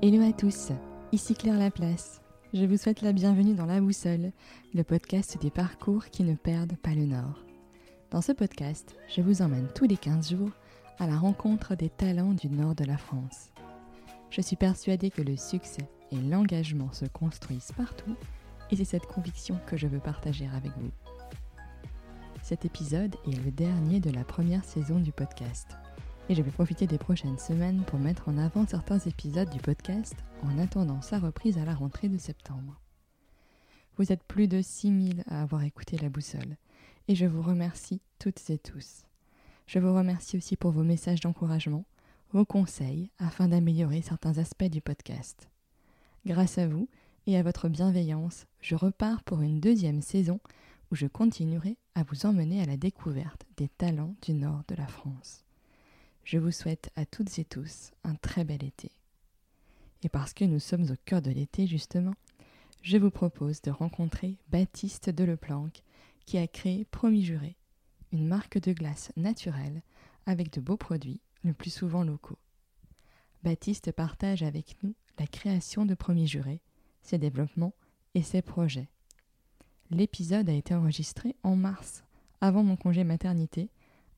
Hello à tous, ici Claire Laplace. Je vous souhaite la bienvenue dans La Boussole, le podcast des parcours qui ne perdent pas le nord. Dans ce podcast, je vous emmène tous les 15 jours à la rencontre des talents du nord de la France. Je suis persuadée que le succès et l'engagement se construisent partout et c'est cette conviction que je veux partager avec vous. Cet épisode est le dernier de la première saison du podcast et je vais profiter des prochaines semaines pour mettre en avant certains épisodes du podcast en attendant sa reprise à la rentrée de septembre. Vous êtes plus de 6000 à avoir écouté la boussole et je vous remercie toutes et tous. Je vous remercie aussi pour vos messages d'encouragement, vos conseils afin d'améliorer certains aspects du podcast. Grâce à vous et à votre bienveillance, je repars pour une deuxième saison où je continuerai à vous emmener à la découverte des talents du nord de la France je vous souhaite à toutes et tous un très bel été. Et parce que nous sommes au cœur de l'été justement, je vous propose de rencontrer Baptiste Deleplanque qui a créé Promis Juré, une marque de glace naturelle avec de beaux produits, le plus souvent locaux. Baptiste partage avec nous la création de Promis Juré, ses développements et ses projets. L'épisode a été enregistré en mars, avant mon congé maternité,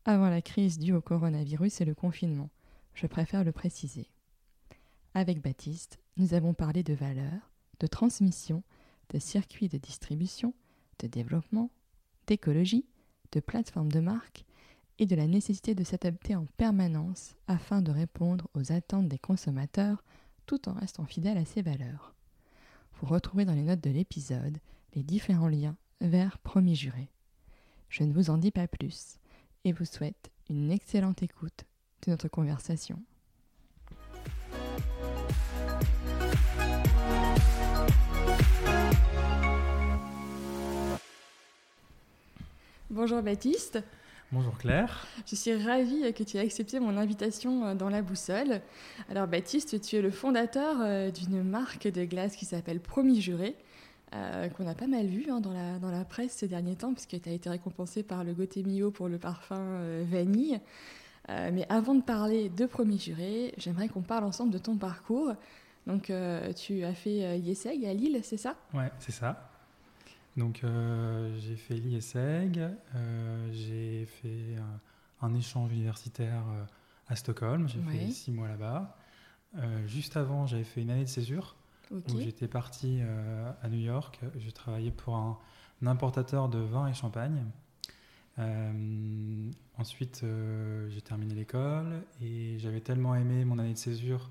avant la crise due au coronavirus et le confinement. Je préfère le préciser. Avec Baptiste, nous avons parlé de valeurs, de transmission, de circuits de distribution, de développement, d'écologie, de plateformes de marque et de la nécessité de s'adapter en permanence afin de répondre aux attentes des consommateurs tout en restant fidèle à ses valeurs. Vous retrouvez dans les notes de l'épisode les différents liens vers Promis Juré. Je ne vous en dis pas plus et vous souhaite une excellente écoute de notre conversation. Bonjour Baptiste. Bonjour Claire. Je suis ravie que tu aies accepté mon invitation euh, dans la boussole. Alors Baptiste, tu es le fondateur euh, d'une marque de glace qui s'appelle Promis Juré. Euh, qu'on a pas mal vu hein, dans, la, dans la presse ces derniers temps, puisque tu as été récompensé par le Gauthier Mio pour le parfum euh, vanille. Euh, mais avant de parler de Premier Juré, j'aimerais qu'on parle ensemble de ton parcours. Donc, tu as fait l'IESEG à Lille, c'est ça? Ouais, c'est ça. Donc, j'ai fait l'IESEG, j'ai fait un, échange universitaire à Stockholm, j'ai fait six mois là-bas. juste avant, j'avais fait une année de césure j'étais parti euh, à New York. Je travaillais pour un, importateur de vin et champagne. Euh, ensuite, euh, j'ai terminé l'école et j'avais tellement aimé mon année de césure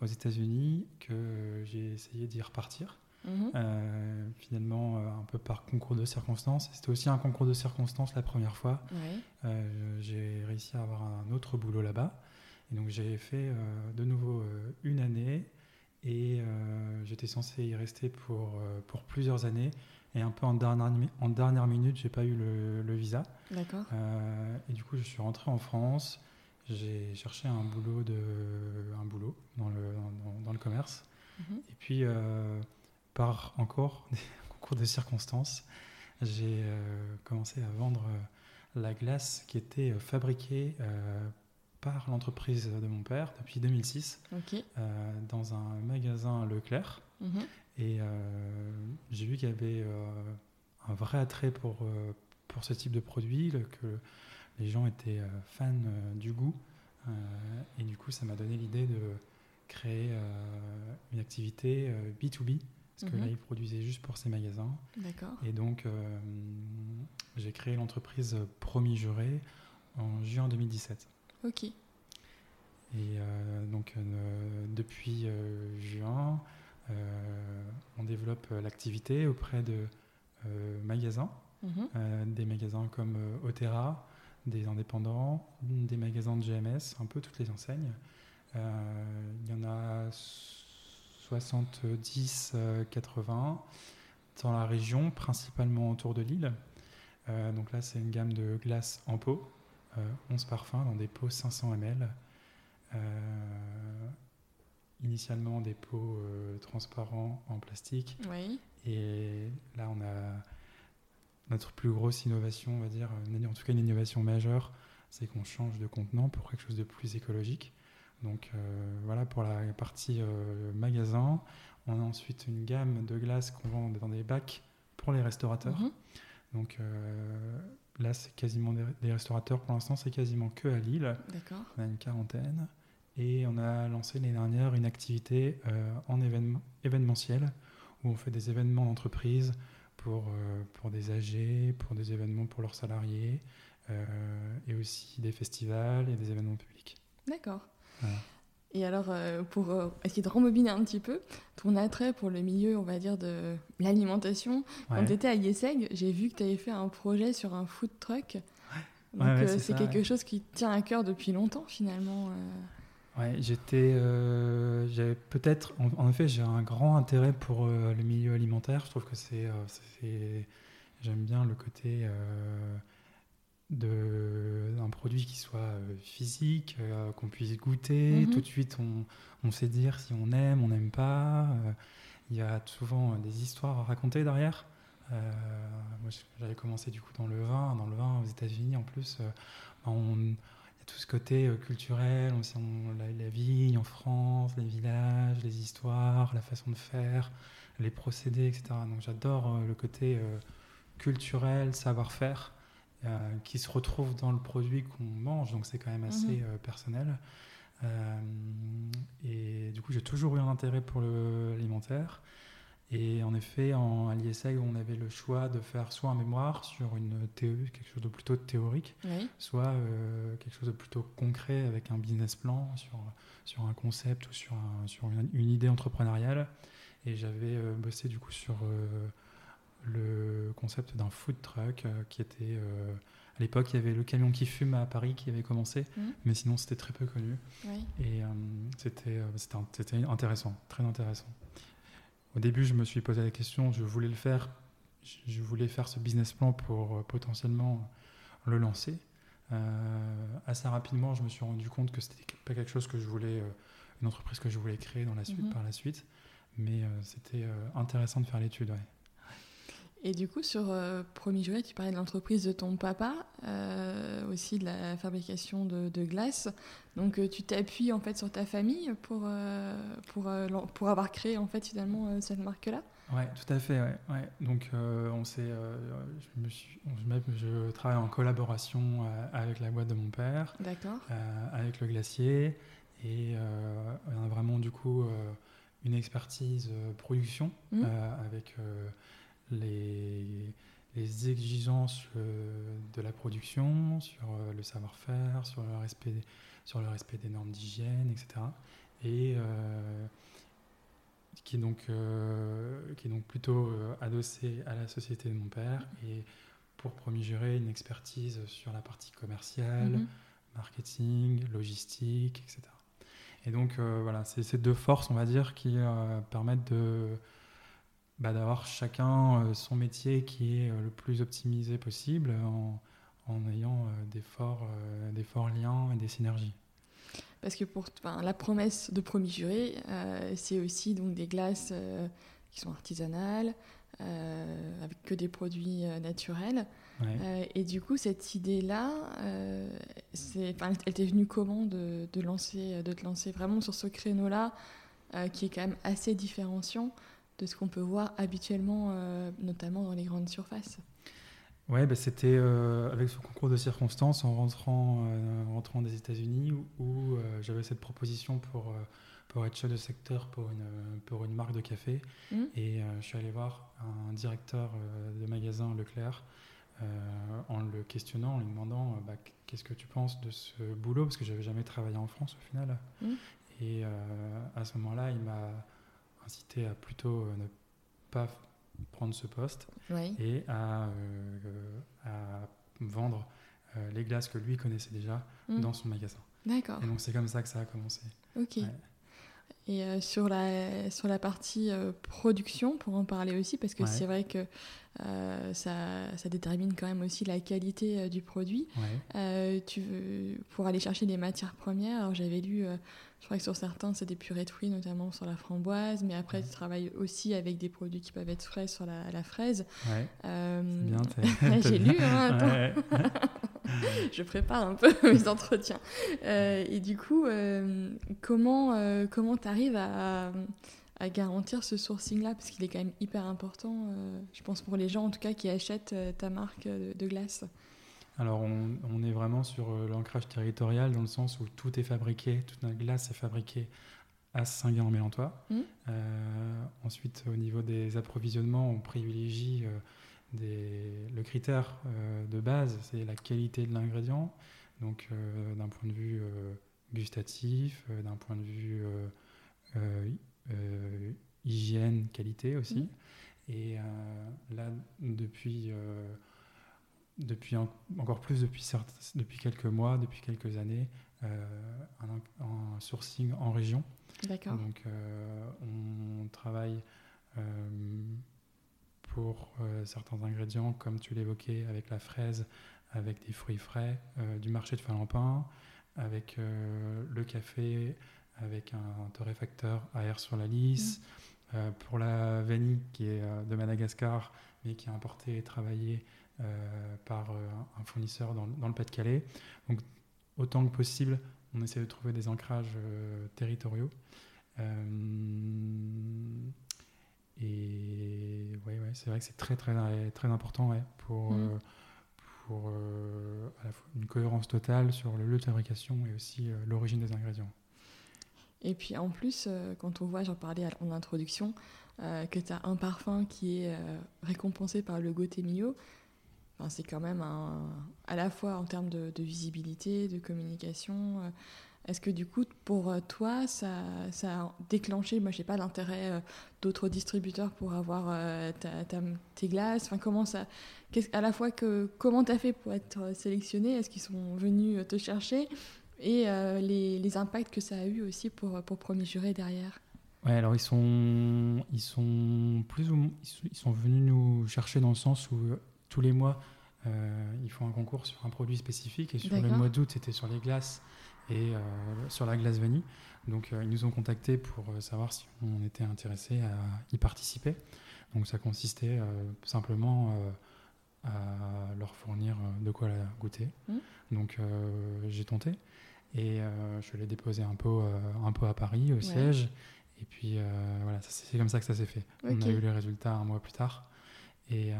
aux États-Unis que j'ai essayé d'y repartir. Mhm. finalement, un peu par concours de circonstances. C'était aussi un concours de circonstances la première fois. j'ai réussi à avoir un autre boulot là-bas. Et donc j'ai fait de nouveau une année et euh, j'étais censé y rester pour, euh, pour plusieurs années. Et un peu en dernière, en dernière minute, j'ai pas eu le, le visa. D'accord. Euh, et du coup, je suis rentré en France. J'ai cherché un boulot, de, un boulot dans, le, dans, dans le commerce. Mhm. Et puis, par encore des concours de circonstances, j'ai commencé à vendre la glace qui était fabriquée par l'entreprise de mon père depuis 2006 euh, dans un magasin Leclerc. Mhm. Et euh, j'ai vu qu'il y avait euh, un vrai attrait pour, pour ce type de produit, que les gens étaient fans du goût. et du coup, ça m'a donné l'idée de créer une activité B2B, parce que là, mhm. ils produisaient juste pour ces magasins. Et donc, j'ai créé l'entreprise Promis Juré en juin 2017. Ok. Et euh, donc euh, depuis euh, juin, on développe l'activité auprès de magasins, mhm. des magasins comme Otera, des indépendants, des magasins de GMS, un peu toutes les enseignes. Il y en a 70, 80 dans la région, principalement autour de Lille. donc là, c'est une gamme de glace en pot 11 euh, parfums dans des pots 500 ml. Euh, initialement des pots euh, transparents en plastique. Et là, on a notre plus grosse innovation, on va dire, en tout cas une innovation majeure, c'est qu'on change de contenant pour quelque chose de plus écologique. Donc voilà pour la partie magasin. On a ensuite une gamme de glaces qu'on vend dans des bacs pour les restaurateurs. Mhm. Donc là, c'est quasiment des, restaurateurs. Pour l'instant, c'est quasiment que à Lille. D'accord. On a une quarantaine. Et on a lancé l'année dernière une activité en événement, événementiel où on fait des événements d'entreprise pour, euh, pour des AG, pour des événements pour leurs salariés, euh, et aussi des festivals et des événements publics. D'accord. Et alors, euh, pour essayer de rembobiner un petit peu, ton attrait pour le milieu, on va dire, de l'alimentation, quand tu étais à Yeseg, j'ai vu que tu avais fait un projet sur un food truck. Donc, c'est quelque chose qui tient à cœur depuis longtemps, finalement. Ouais, j'étais, euh, j'avais peut-être, en, effet, j'ai un grand intérêt pour euh, le milieu alimentaire. Je trouve que c'est, euh, j'aime bien le côté de d'un produit qui soit physique, qu'on puisse goûter. Mhm. Tout de suite, on, on, sait dire si on aime, on n'aime pas. Il y a souvent des histoires à raconter derrière. moi, j'avais commencé du coup dans le vin, dans le vin aux États-Unis en plus. on tout ce côté euh, culturel, on, la, la, vie en France, les villages, les histoires, la façon de faire, les procédés, etc. Donc j'adore euh, le côté euh, culturel, savoir-faire, qui se retrouve dans le produit qu'on mange, donc c'est quand même assez mhm. personnel. et du coup, j'ai toujours eu un intérêt pour l'alimentaire. Et en effet, en, à l'ISEG, on avait le choix de faire soit un mémoire sur une TE, quelque chose de plutôt théorique, soit euh, quelque chose de plutôt concret avec un business plan sur, sur un concept ou sur, sur une, idée entrepreneuriale. Et j'avais euh, bossé du coup sur euh, le concept d'un food truck qui était... à l'époque, il y avait le camion qui fume à Paris qui avait commencé, mmh. mais sinon c'était très peu connu. Et c'était intéressant, très intéressant. Au début, je me suis posé la question, je voulais le faire, je voulais faire ce business plan pour euh, potentiellement le lancer. Euh, assez rapidement, je me suis rendu compte que c'était pas quelque chose que je voulais, euh, une entreprise que je voulais créer dans la suite, mhm. par la suite. Mais c'était intéressant de faire l'étude. Et du coup, sur Premier Jouet, tu parlais de l'entreprise de ton papa, aussi de la fabrication de, de glace. Donc euh, tu t'appuies en fait sur ta famille pour, euh, pour, euh, pour avoir créé en fait finalement cette marque-là? Ouais, tout à fait. Ouais, ouais. Donc on s'est, je, me suis, je, travaille en collaboration avec la boîte de mon père, avec le glacier, et on a vraiment du coup une expertise production mmh. avec les les exigences de la production, sur le savoir-faire, sur le respect sur le respect des normes d'hygiène, etc. Et euh, qui, est donc, euh, qui est donc plutôt euh, adossé à la société de mon père et pour gérer une expertise sur la partie commerciale, mhm. marketing, logistique, etc. Et donc voilà, c'est ces deux forces, on va dire, qui permettent de bah, d'avoir chacun son métier qui est le plus optimisé possible en, en ayant des forts, des forts liens et des synergies. Parce que pour la promesse de Promis Juré, euh, c'est aussi donc des glaces euh, qui sont artisanales, euh, avec que des produits naturels. et du coup, cette idée-là, elle t'est venue comment de, de, lancer, de te lancer vraiment sur ce créneau-là, qui est quand même assez différenciant de ce qu'on peut voir habituellement, notamment dans les grandes surfaces Ouais, bah, c'était euh, avec ce concours de circonstances en rentrant, euh, rentrant des États-Unis où, euh, j'avais cette proposition pour, pour être chef de secteur pour une, pour une marque de café. Mmh. Et je suis allé voir un directeur de magasin Leclerc en le questionnant, en lui demandant bah, qu'est-ce que tu penses de ce boulot, parce que j'avais jamais travaillé en France au final. Mmh. Et à ce moment-là, il m'a incité à plutôt ne pas prendre ce poste et à, euh, à vendre euh, les glaces que lui connaissait déjà hmm. dans son magasin. D'accord. Et donc c'est comme ça que ça a commencé. Ok. Et euh, sur, la, sur la partie production, pour en parler aussi, parce que c'est vrai que ça, ça, détermine quand même aussi la qualité du produit. tu veux, pour aller chercher les matières premières, j'avais lu je crois que sur certains, c'est des purées de fruits, notamment sur la framboise, mais après, tu travailles aussi avec des produits qui peuvent être frais sur la, la fraise. Ouais. Euh, J'ai lu, hein, je prépare un peu mes entretiens. et du coup, comment comment tu arrives à, à, garantir ce sourcing-là? Parce qu'il est quand même hyper important, je pense, pour les gens en tout cas qui achètent ta marque de, glace. Alors, on, on, est vraiment sur l'ancrage territorial dans le sens où tout est fabriqué, toute notre glace est fabriquée à Saint-Guin-en-Mélantois. Mmh. Euh, ensuite, au niveau des approvisionnements, on privilégie euh, des, le critère euh, de base, c'est la qualité de l'ingrédient. Donc, d'un point de vue gustatif, d'un point de vue hygiène, qualité aussi. Mmh. Et là, depuis, depuis encore plus depuis, depuis quelques mois, depuis quelques années, un, un sourcing en région D'accord. Donc, euh, on travaille euh, pour euh, certains ingrédients, comme tu l'évoquais, avec la fraise, avec des fruits frais, du marché de Falampin, avec le café, avec un torréfacteur à air sur la lisse. Mmh. pour la vanille qui est de Madagascar, mais qui est importée et travaillée par un fournisseur dans, dans le Pas-de-Calais. Donc, autant que possible, on essaie de trouver des ancrages euh, territoriaux. Euh, et ouais, ouais, c'est vrai que c'est très, très, très important ouais, pour, mm. euh, pour à la fois une cohérence totale sur le lieu de fabrication et aussi l'origine des ingrédients. Et puis en plus, quand on voit, j'en parlais en introduction, que tu as un parfum qui est récompensé par le Gauthier C'est quand même à la fois en termes de, visibilité, de communication. Euh, est-ce que du coup, pour euh, toi, ça, a déclenché, moi je sais pas, l'intérêt euh, d'autres distributeurs pour avoir tes glaces? Enfin, comment ça, À la fois, que, comment tu as fait pour être sélectionné Est-ce qu'ils sont venus te chercher? Et les, les, impacts que ça a eu aussi pour, pour Premier Juré derrière. Ouais, alors ils sont, ils sont plus ou ils sont venus nous chercher dans le sens où tous les mois, euh, ils font un concours sur un produit spécifique. Et sur le mois d'août, c'était sur les glaces et euh, sur la glace vanille. Donc, euh, ils nous ont contactés pour savoir si on était intéressé à y participer. Donc, ça consistait simplement à leur fournir de quoi la goûter. Mmh. Donc, j'ai tenté. Et je l'ai déposé un peu, un peu à Paris, au siège. Et puis, voilà, c'est comme ça que ça s'est fait. On a eu les résultats un mois plus tard. Et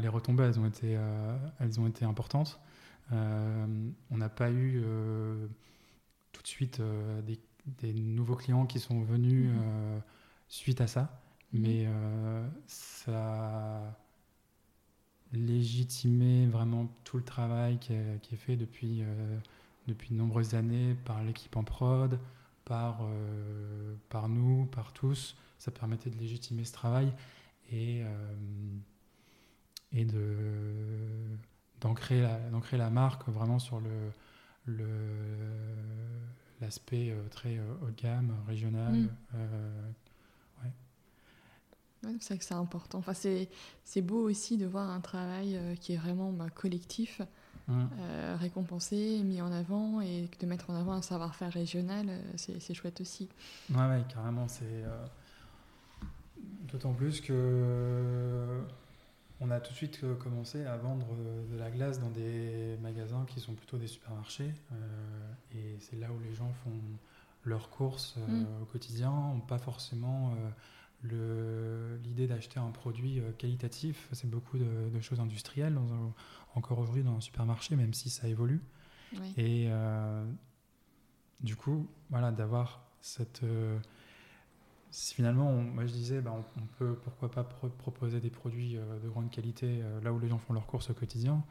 les retombées, elles ont été, euh, elles ont été importantes. Euh, on n'a pas eu euh, tout de suite des, nouveaux clients qui sont venus mhm. suite à ça, mhm. mais ça a légitimé vraiment tout le travail qui est, fait depuis, depuis de nombreuses années par l'équipe en prod, par, par nous, par tous. Ça permettait de légitimer ce travail. Et, et de d'ancrer la, la marque vraiment sur le, l'aspect euh, très euh, haut de gamme, régional. Mm. Euh, c'est vrai que c'est important. Enfin, c'est, c'est beau aussi de voir un travail qui est vraiment bah, collectif, mm. récompensé, mis en avant, et de mettre en avant un savoir-faire régional, c'est, c'est chouette aussi. Ouais, ouais carrément. C'est, d'autant plus que on a tout de suite euh, commencé à vendre euh, de la glace dans des magasins qui sont plutôt des supermarchés. Euh, et c'est là où les gens font leurs courses mm. au quotidien, n'ont pas forcément l'idée d'acheter un produit qualitatif. C'est beaucoup de, choses industrielles, encore aujourd'hui dans un supermarché, même si ça évolue. Et du coup, voilà, d'avoir cette finalement, moi je disais, bah, on, peut pourquoi pas proposer des produits euh, de grande qualité euh, là où les gens font leurs courses au quotidien.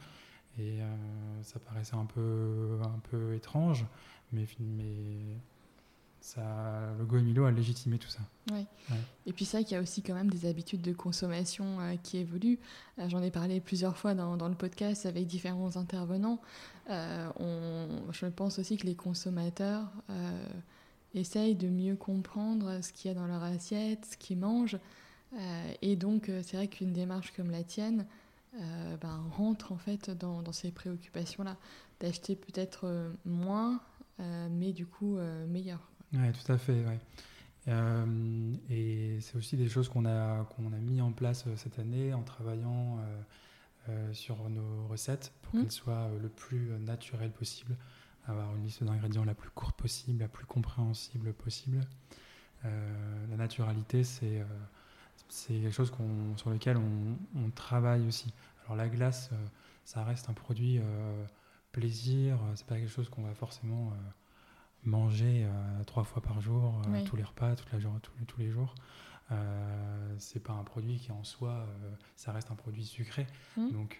Et euh, ça paraissait un peu, un peu étrange, mais, mais ça, le Goemilo a légitimé tout ça. Ouais. Et puis ça, qu'il y a aussi quand même des habitudes de consommation qui évoluent. J'en ai parlé plusieurs fois dans, dans, le podcast avec différents intervenants. on, je pense aussi que les consommateurs essayent de mieux comprendre ce qu'il y a dans leur assiette, ce qu'ils mangent. Euh, et donc, euh, c'est vrai qu'une démarche comme la tienne euh, ben, rentre en fait dans, ces préoccupations-là, d'acheter peut-être moins, mais du coup meilleur. Oui, tout à fait. Ouais. et c'est aussi des choses qu'on a, qu'on a mis en place cette année en travaillant sur nos recettes pour Mhm. qu'elles soient le plus naturelles possible, avoir une liste d'ingrédients la plus courte possible, la plus compréhensible possible. Euh, la naturalité, c'est euh, c'est quelque chose sur lequel on, on travaille aussi. Alors la glace, euh, ça reste un produit plaisir, c'est pas quelque chose qu'on va forcément manger trois fois par jour, Oui. tous les repas, toute la jour- tous, les- tous les jours. C'est pas un produit qui en soi, ça reste un produit sucré. Mhm. Donc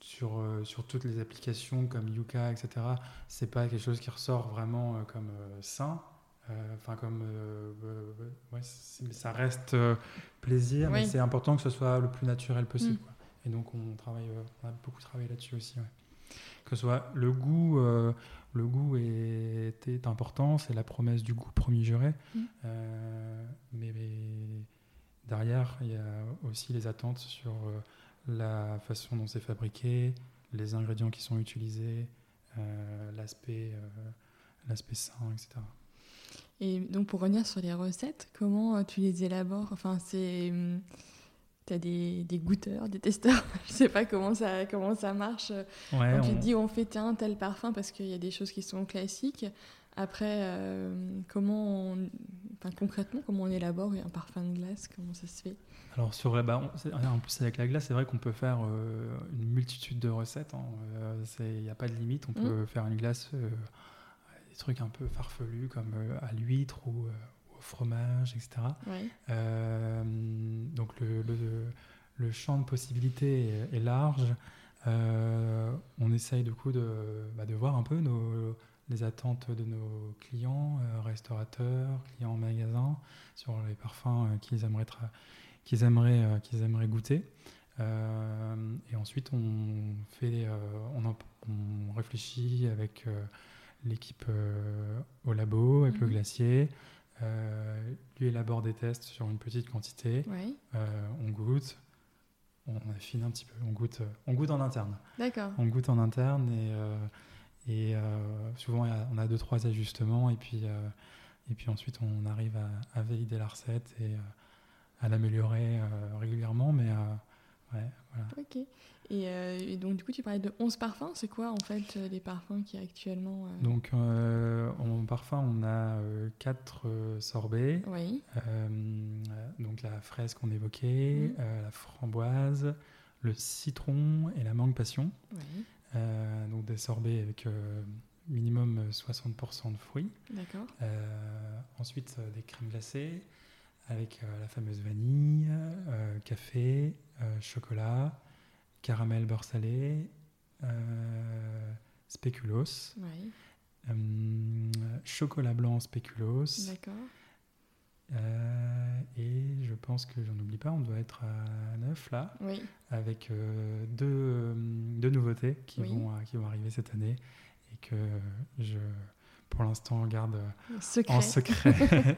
sur, euh, sur toutes les applications comme Yuka, etc., c'est pas quelque chose qui ressort vraiment euh, comme euh, sain. Enfin, comme. ouais, ça reste plaisir, mais c'est important que ce soit le plus naturel possible. Mm. quoi. Et donc, on, travaille, on a beaucoup travaillé là-dessus aussi. ouais. Que ce soit le goût, le goût est, est important, c'est la promesse du goût premier juré. Mm. Mais, mais derrière, il y a aussi les attentes sur la façon dont c'est fabriqué, les ingrédients qui sont utilisés, euh, l'aspect euh, l'aspect sain, etc. Et donc pour revenir sur les recettes, comment euh, tu les élabores? Enfin, c'est tu as des, des goûteurs, des testeurs, je sais pas comment ça comment ça marche. Ouais, Donc tu on- te dis on fait un tel parfum parce qu'il y a des choses qui sont classiques. Après, euh, comment on- enfin, concrètement, comment on élabore un parfum de glace Comment ça se fait? Alors sur bah, on- c'est- en plus avec la glace, c'est vrai qu'on peut faire euh, une multitude de recettes. Il n'y a pas de limite. On Mm. peut faire une glace, euh, des trucs un peu farfelus comme euh, à l'huître ou euh, au fromage, etc. ouais. Euh, donc le, le- le champ de possibilités est, est large. Euh, on essaye du coup de, bah, de voir un peu nos, les attentes de nos clients, euh, restaurateurs, clients en magasin, sur les parfums euh, qu'ils aimeraient, qu'ils aimeraient, euh, qu'ils aimeraient goûter. Et ensuite, on, fait, on, en- on réfléchit avec l'équipe au labo, avec le Mhm. glacier. Euh, lui élabore des tests sur une petite quantité. Euh, on goûte. On affine un petit peu. On goûte, on goûte en interne. D'accord. On goûte en interne et, euh, et euh, souvent on a deux trois ajustements et puis euh, et puis ensuite on arrive à, à valider la recette et euh, à l'améliorer régulièrement. Mais ouais, voilà. Ok. Et, euh, et donc du coup, tu parlais de 11 parfums. C'est quoi en fait les parfums qui actuellement euh, Donc euh, en parfum on a euh, quatre euh, sorbets. Oui. Donc la fraise qu'on évoquait, Mhm. la framboise, le citron et la mangue passion. Oui. Euh, donc des sorbets avec euh, minimum 60% de fruits. D'accord. Euh, ensuite euh, des crèmes glacées avec euh, la fameuse vanille, euh, café, euh, chocolat, caramel beurre salé, euh, spéculoos, Oui. euh, chocolat blanc spéculoos. D'accord. Euh, et je pense que j'en oublie pas, on doit être à 9 là, Oui. avec euh, deux, euh, deux nouveautés qui, Oui. vont, qui vont arriver cette année et que je, pour l'instant, garde Secret. en secret.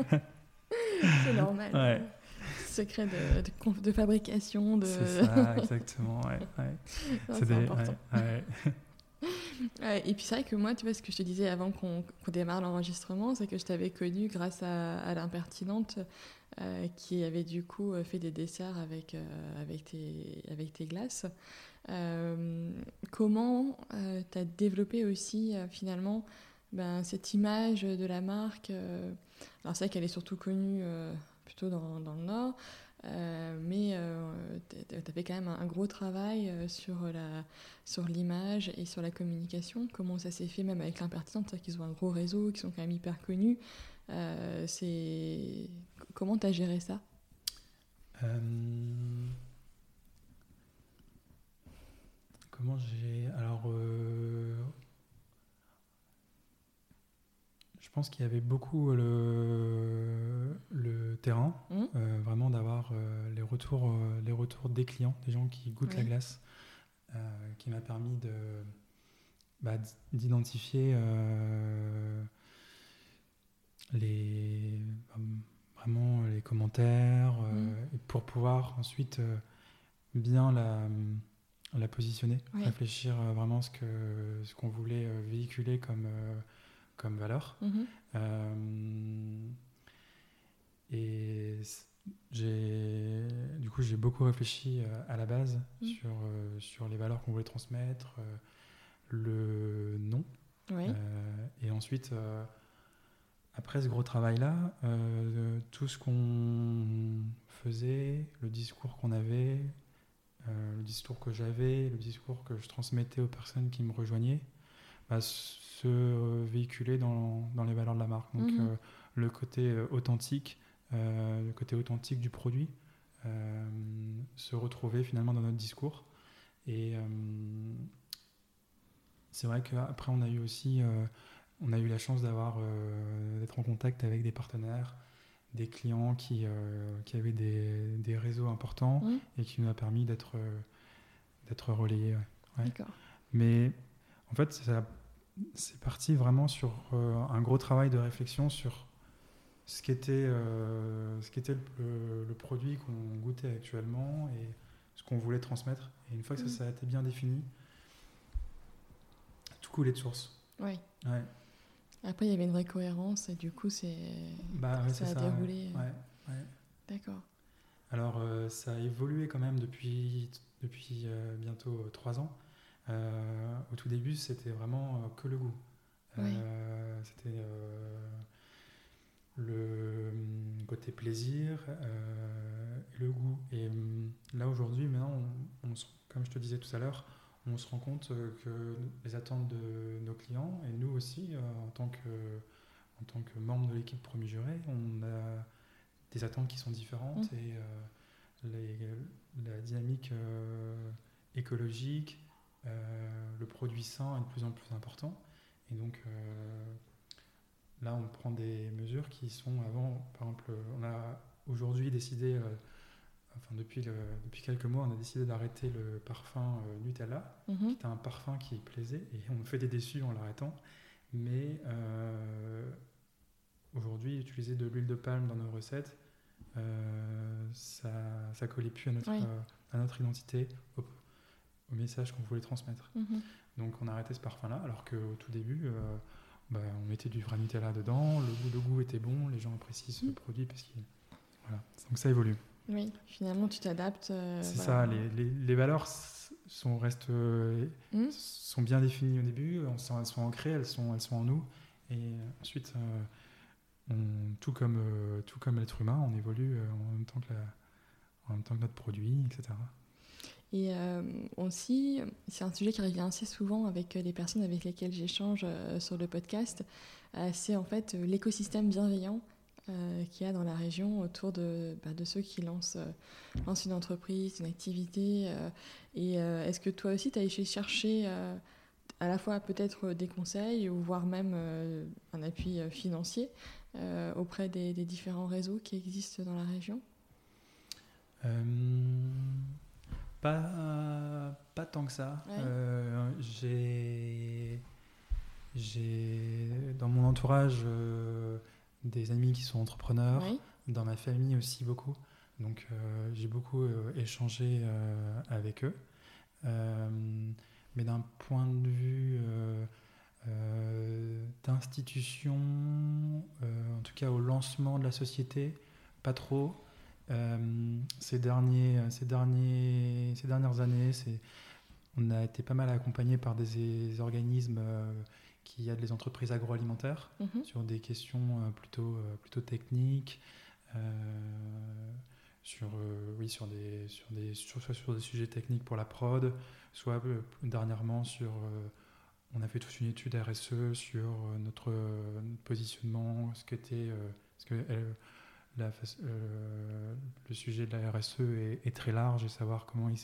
C'est normal. Ouais. Secret de, de, conf- de fabrication. De... C'est ça, exactement. Ouais, ouais. C'est important. Et puis c'est vrai que moi, tu vois, ce que je te disais avant qu'on qu'on démarre l'enregistrement, c'est que je t'avais connu grâce à, l'impertinente euh, qui avait du coup euh, fait des desserts avec, euh, avec, tes, avec tes glaces. Comment tu as développé aussi finalement ben, cette image de la marque Alors c'est vrai qu'elle est surtout connue plutôt dans, dans le Nord. Euh, mais tu as fait quand même un, gros travail euh, sur la, sur l'image et sur la communication, comment ça s'est fait même avec l'impertinente, c'est-à-dire qu'ils ont un gros réseau, qui sont quand même hyper connus. Euh, c'est... Comment tu as géré ça? Euh, Comment j'ai. Alors. euh, Je pense qu'il y avait beaucoup le, le terrain, Euh, vraiment d'avoir euh, les, retours, euh, les retours des clients, des gens qui goûtent la glace, qui m'a permis de, bah, d'identifier les, vraiment les commentaires et pour pouvoir ensuite bien la, la positionner, Oui. réfléchir vraiment ce, que, ce qu'on voulait véhiculer comme, comme valeur. Mhm. Euh, et j'ai du coup j'ai beaucoup réfléchi à la base Mm. sur, sur les valeurs qu'on voulait transmettre, le nom. Oui. Euh, et ensuite, euh, après ce gros travail-là, euh, tout ce qu'on faisait, le discours qu'on avait, euh, le discours que j'avais, le discours que je transmettais aux personnes qui me rejoignaient, bah, se véhiculait dans, dans, les valeurs de la marque. Donc euh, le côté euh, authentique, euh, le côté authentique du produit euh, se retrouvait finalement dans notre discours. Et euh, c'est vrai qu'après, on a eu aussi, euh, on a eu la chance d'avoir, euh, d'être en contact avec des partenaires, des clients qui, euh, qui avaient des, des, réseaux importants et qui nous a permis d'être, euh, d'être relayés. Ouais. Mais en fait, c'est parti vraiment sur euh, un gros travail de réflexion sur ce qu'était, euh, ce qu'était le, le, produit qu'on goûtait actuellement et ce qu'on voulait transmettre. Et une fois que Mmh. ça, ça a été bien défini, tout coulait de source. Oui. Ouais. Après, il y avait une vraie cohérence et du coup, c'est bah, ouais, ça a ça, déroulé. Ouais. Ouais. D'accord. Alors, euh, ça a évolué quand même depuis, depuis euh, bientôt trois ans. Euh, au tout début, c'était vraiment euh, que le goût. Oui. Euh, c'était le hum, côté plaisir euh, et le goût. Et hum, là, aujourd'hui, maintenant, on, on, comme je te disais tout à l'heure, on se rend compte que les attentes de nos clients, et nous aussi, euh, en tant que, en tant que membre de l'équipe Promis Juré, on a des attentes qui sont différentes Mmh. et euh, les, la dynamique euh, écologique, euh, le produit sain est de plus en plus important. Et donc euh, là, on prend des mesures qui sont avant, par exemple, on a aujourd'hui décidé, euh, enfin depuis, le, depuis quelques mois, on a décidé d'arrêter le parfum euh, Nutella, Mhm. qui était un parfum qui plaisait, et on fait des déçus en l'arrêtant. Mais euh, aujourd'hui, utiliser de l'huile de palme dans nos recettes, ça, ça collait plus à notre, Oui. à notre identité, au, au message qu'on voulait transmettre. Mhm. Donc on a arrêté ce parfum-là, alors qu'au tout début, bah, on mettait du vrai Nutella dedans, le goût, le goût était bon, les gens apprécient ce Mm. produit parce qu'il... Voilà. Donc ça évolue. Oui, finalement, tu t'adaptes. euh, C'est voilà. ça, les, les, les valeurs sont, restent, euh, Mhm. sont bien définies au début, elles sont ancrées, elles sont, elles sont en nous. Et ensuite, euh, on- tout comme, euh, tout comme l'être humain, on évolue en, même temps que la- en même temps que notre produit, etc. Et euh, aussi, c'est un sujet qui revient assez souvent avec euh, les personnes avec lesquelles j'échange euh, sur le podcast. C'est en fait l'écosystème bienveillant qu'il y a dans la région autour de, bah, ceux qui lancent, une entreprise, une activité. et est-ce que toi aussi, tu as de chercher à la fois peut-être des conseils ou voire même un appui financier auprès des, des différents réseaux qui existent dans la région? Euh, pas, pas tant que ça. Ouais. Euh, j'ai, j'ai dans mon entourage euh, des amis qui sont entrepreneurs, dans ma famille aussi beaucoup. Donc j'ai beaucoup échangé avec eux. Mais d'un point de vue d'institution, en tout cas au lancement de la société, pas trop. Euh, ces, derniers, ces, derniers, ces dernières années, on a été pas mal accompagné par des, des organismes euh, qui aident les entreprises agroalimentaires Mhm. sur des questions euh, plutôt, plutôt techniques, euh, sur, euh, oui, sur des, sur des, sur, soit sur des sujets techniques pour la prod, soit euh, dernièrement sur. on a fait toute une étude RSE sur notre, notre positionnement, ce qu'était. ce que, la, euh, le sujet de la RSE est, est très large et savoir comment ils,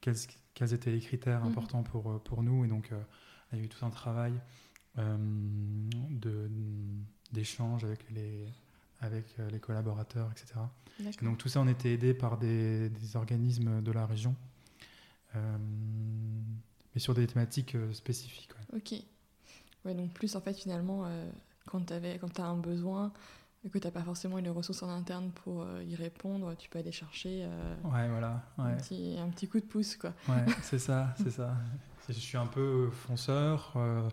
quels, quels étaient les critères Mhm. importants pour, euh, pour nous. Et donc, euh, il y a eu tout un travail euh, d'échange avec les, avec les collaborateurs, etc. Et donc tout ça, on était aidé par des, des organismes de la région, mais sur des thématiques spécifiques. ouais. Ok. Ouais, donc plus en fait finalement, quand tu as un besoin et que tu n'as pas forcément eu les ressources en interne pour euh, y répondre, tu peux aller chercher euh, Ouais, voilà. un, petit, un petit coup de pouce. Quoi. ouais c'est ça, c'est ça. Je suis un peu fonceur. euh,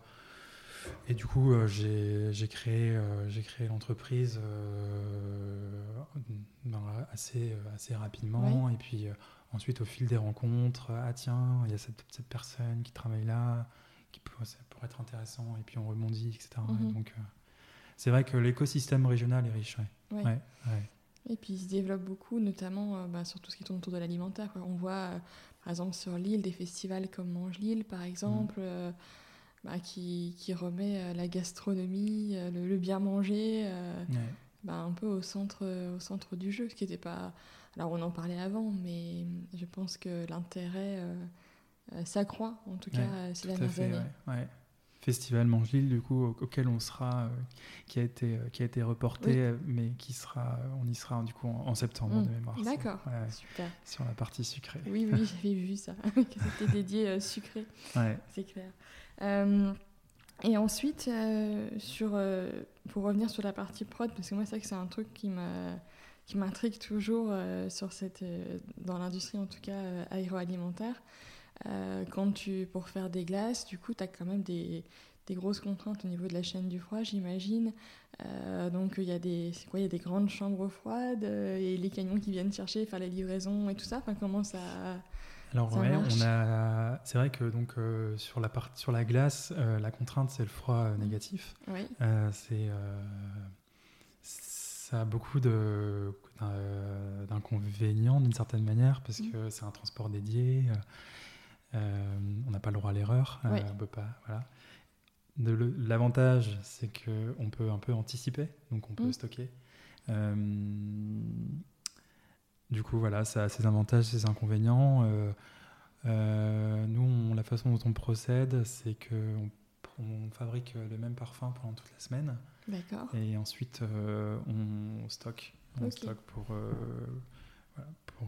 Et du coup, j'ai créé, j'ai créé l'entreprise ben, assez, assez rapidement. Et puis ensuite, au fil des rencontres, ah tiens, il y a cette, cette personne qui travaille là, qui peut, ça pourrait être intéressant. Et puis on rebondit, etc. Mhm. Donc, c'est vrai que l'écosystème régional est riche. Ouais. Et puis il se développe beaucoup, notamment bah, sur tout ce qui tourne autour de l'alimentaire. On voit, par exemple, sur l'île, des festivals comme Mange l'île, par exemple. Mm. Bah, qui, qui, remet euh, la gastronomie, euh, le, bien manger, euh, bah, un peu au centre, au centre du jeu, ce qui n'était pas... Alors on en parlait avant, mais je pense que l'intérêt s'accroît, en tout cas ces dernières années. Ouais, Festival Mangeville, du coup, auquel on sera, qui, a été, qui a été reporté, mais qui sera, on y sera du coup en, septembre mm. de mémoire. D'accord, super. Sur la partie sucrée. Oui, oui, j'avais vu ça, que c'était dédié sucré. C'est clair. Euh, et ensuite, euh, sur, euh, pour revenir sur la partie prod, parce que moi, c'est vrai que c'est un truc qui qui m'intrigue toujours sur cette, dans l'industrie, en tout cas agroalimentaire. Quand tu, pour faire des glaces, du coup, tu as quand même des, des, grosses contraintes au niveau de la chaîne du froid, j'imagine. donc, il y, a des, quoi, y a des grandes chambres froides et les camions qui viennent chercher, faire les livraisons et tout ça. Enfin, comment ça, alors on a, c'est vrai que donc euh, sur la partie sur la glace, euh, la contrainte c'est le froid euh, négatif. Oui. c'est ça a beaucoup de d'inconvénients d'une certaine manière parce mm. que c'est un transport dédié. On n'a pas le droit à l'erreur. on peut pas. Voilà. L'avantage, c'est que on peut un peu anticiper, donc on peut mm. stocker. Du coup, voilà, ça a ses avantages, ses inconvénients. Euh, euh, nous, la façon dont on procède, c'est qu'on on fabrique le même parfum pendant toute la semaine. D'accord. Et ensuite, euh, on stocke. On stocke pour, pour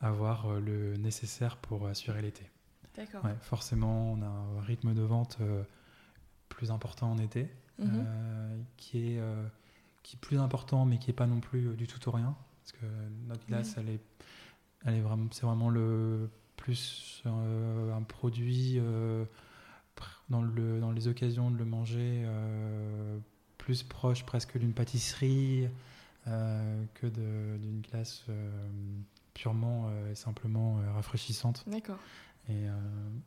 avoir le nécessaire pour assurer l'été. D'accord. forcément, on a un rythme de vente plus important en été, mhm. qui, est, qui est plus important, mais qui n'est pas non plus du tout au rien. Parce que notre glace, elle est, elle est vraiment, c'est vraiment le plus euh, un produit euh, dans, le, dans les occasions de le manger euh, plus proche presque d'une pâtisserie que d'une glace purement et simplement rafraîchissante. D'accord. Et,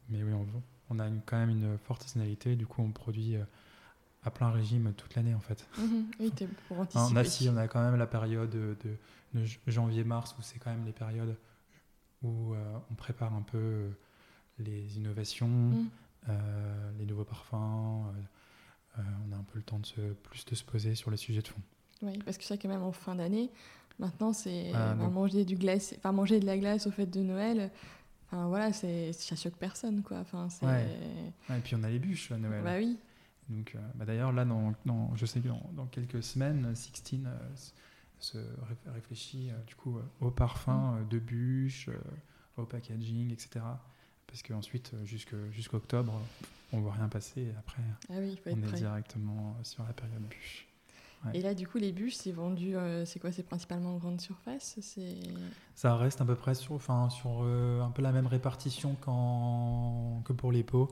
mais oui, on, on a quand même une forte saisonnalité, du coup on produit à plein régime toute l'année en fait. Mhm. oui, pour anticiper. On a, si, on a quand même la période de, janvier-mars où c'est quand même les périodes où euh, on prépare un peu euh, les innovations, euh, les nouveaux parfums. on a un peu le temps de se, plus de se poser sur les sujets de fond. Oui, parce que ça quand même en fin d'année, maintenant c'est ah, manger du glace, enfin manger de la glace au fait de Noël. Enfin voilà, c'est ça choque personne quoi. Enfin c'est. et puis on a les bûches à Noël. Bah oui. Donc bah, d'ailleurs là, dans, je sais que dans, quelques semaines, Sixteen se réfléchit euh, du coup euh, au parfum mm. euh, de bûche, au packaging, etc. Parce qu'ensuite, jusqu'à octobre, on ne voit rien passer. Et après, ah oui, on est directement sur la période bûche. Et là, du coup, les bûches, c'est vendu, c'est quoi C'est principalement en grande surface Ça reste à peu près sur, enfin, sur un peu la même répartition que pour les pots.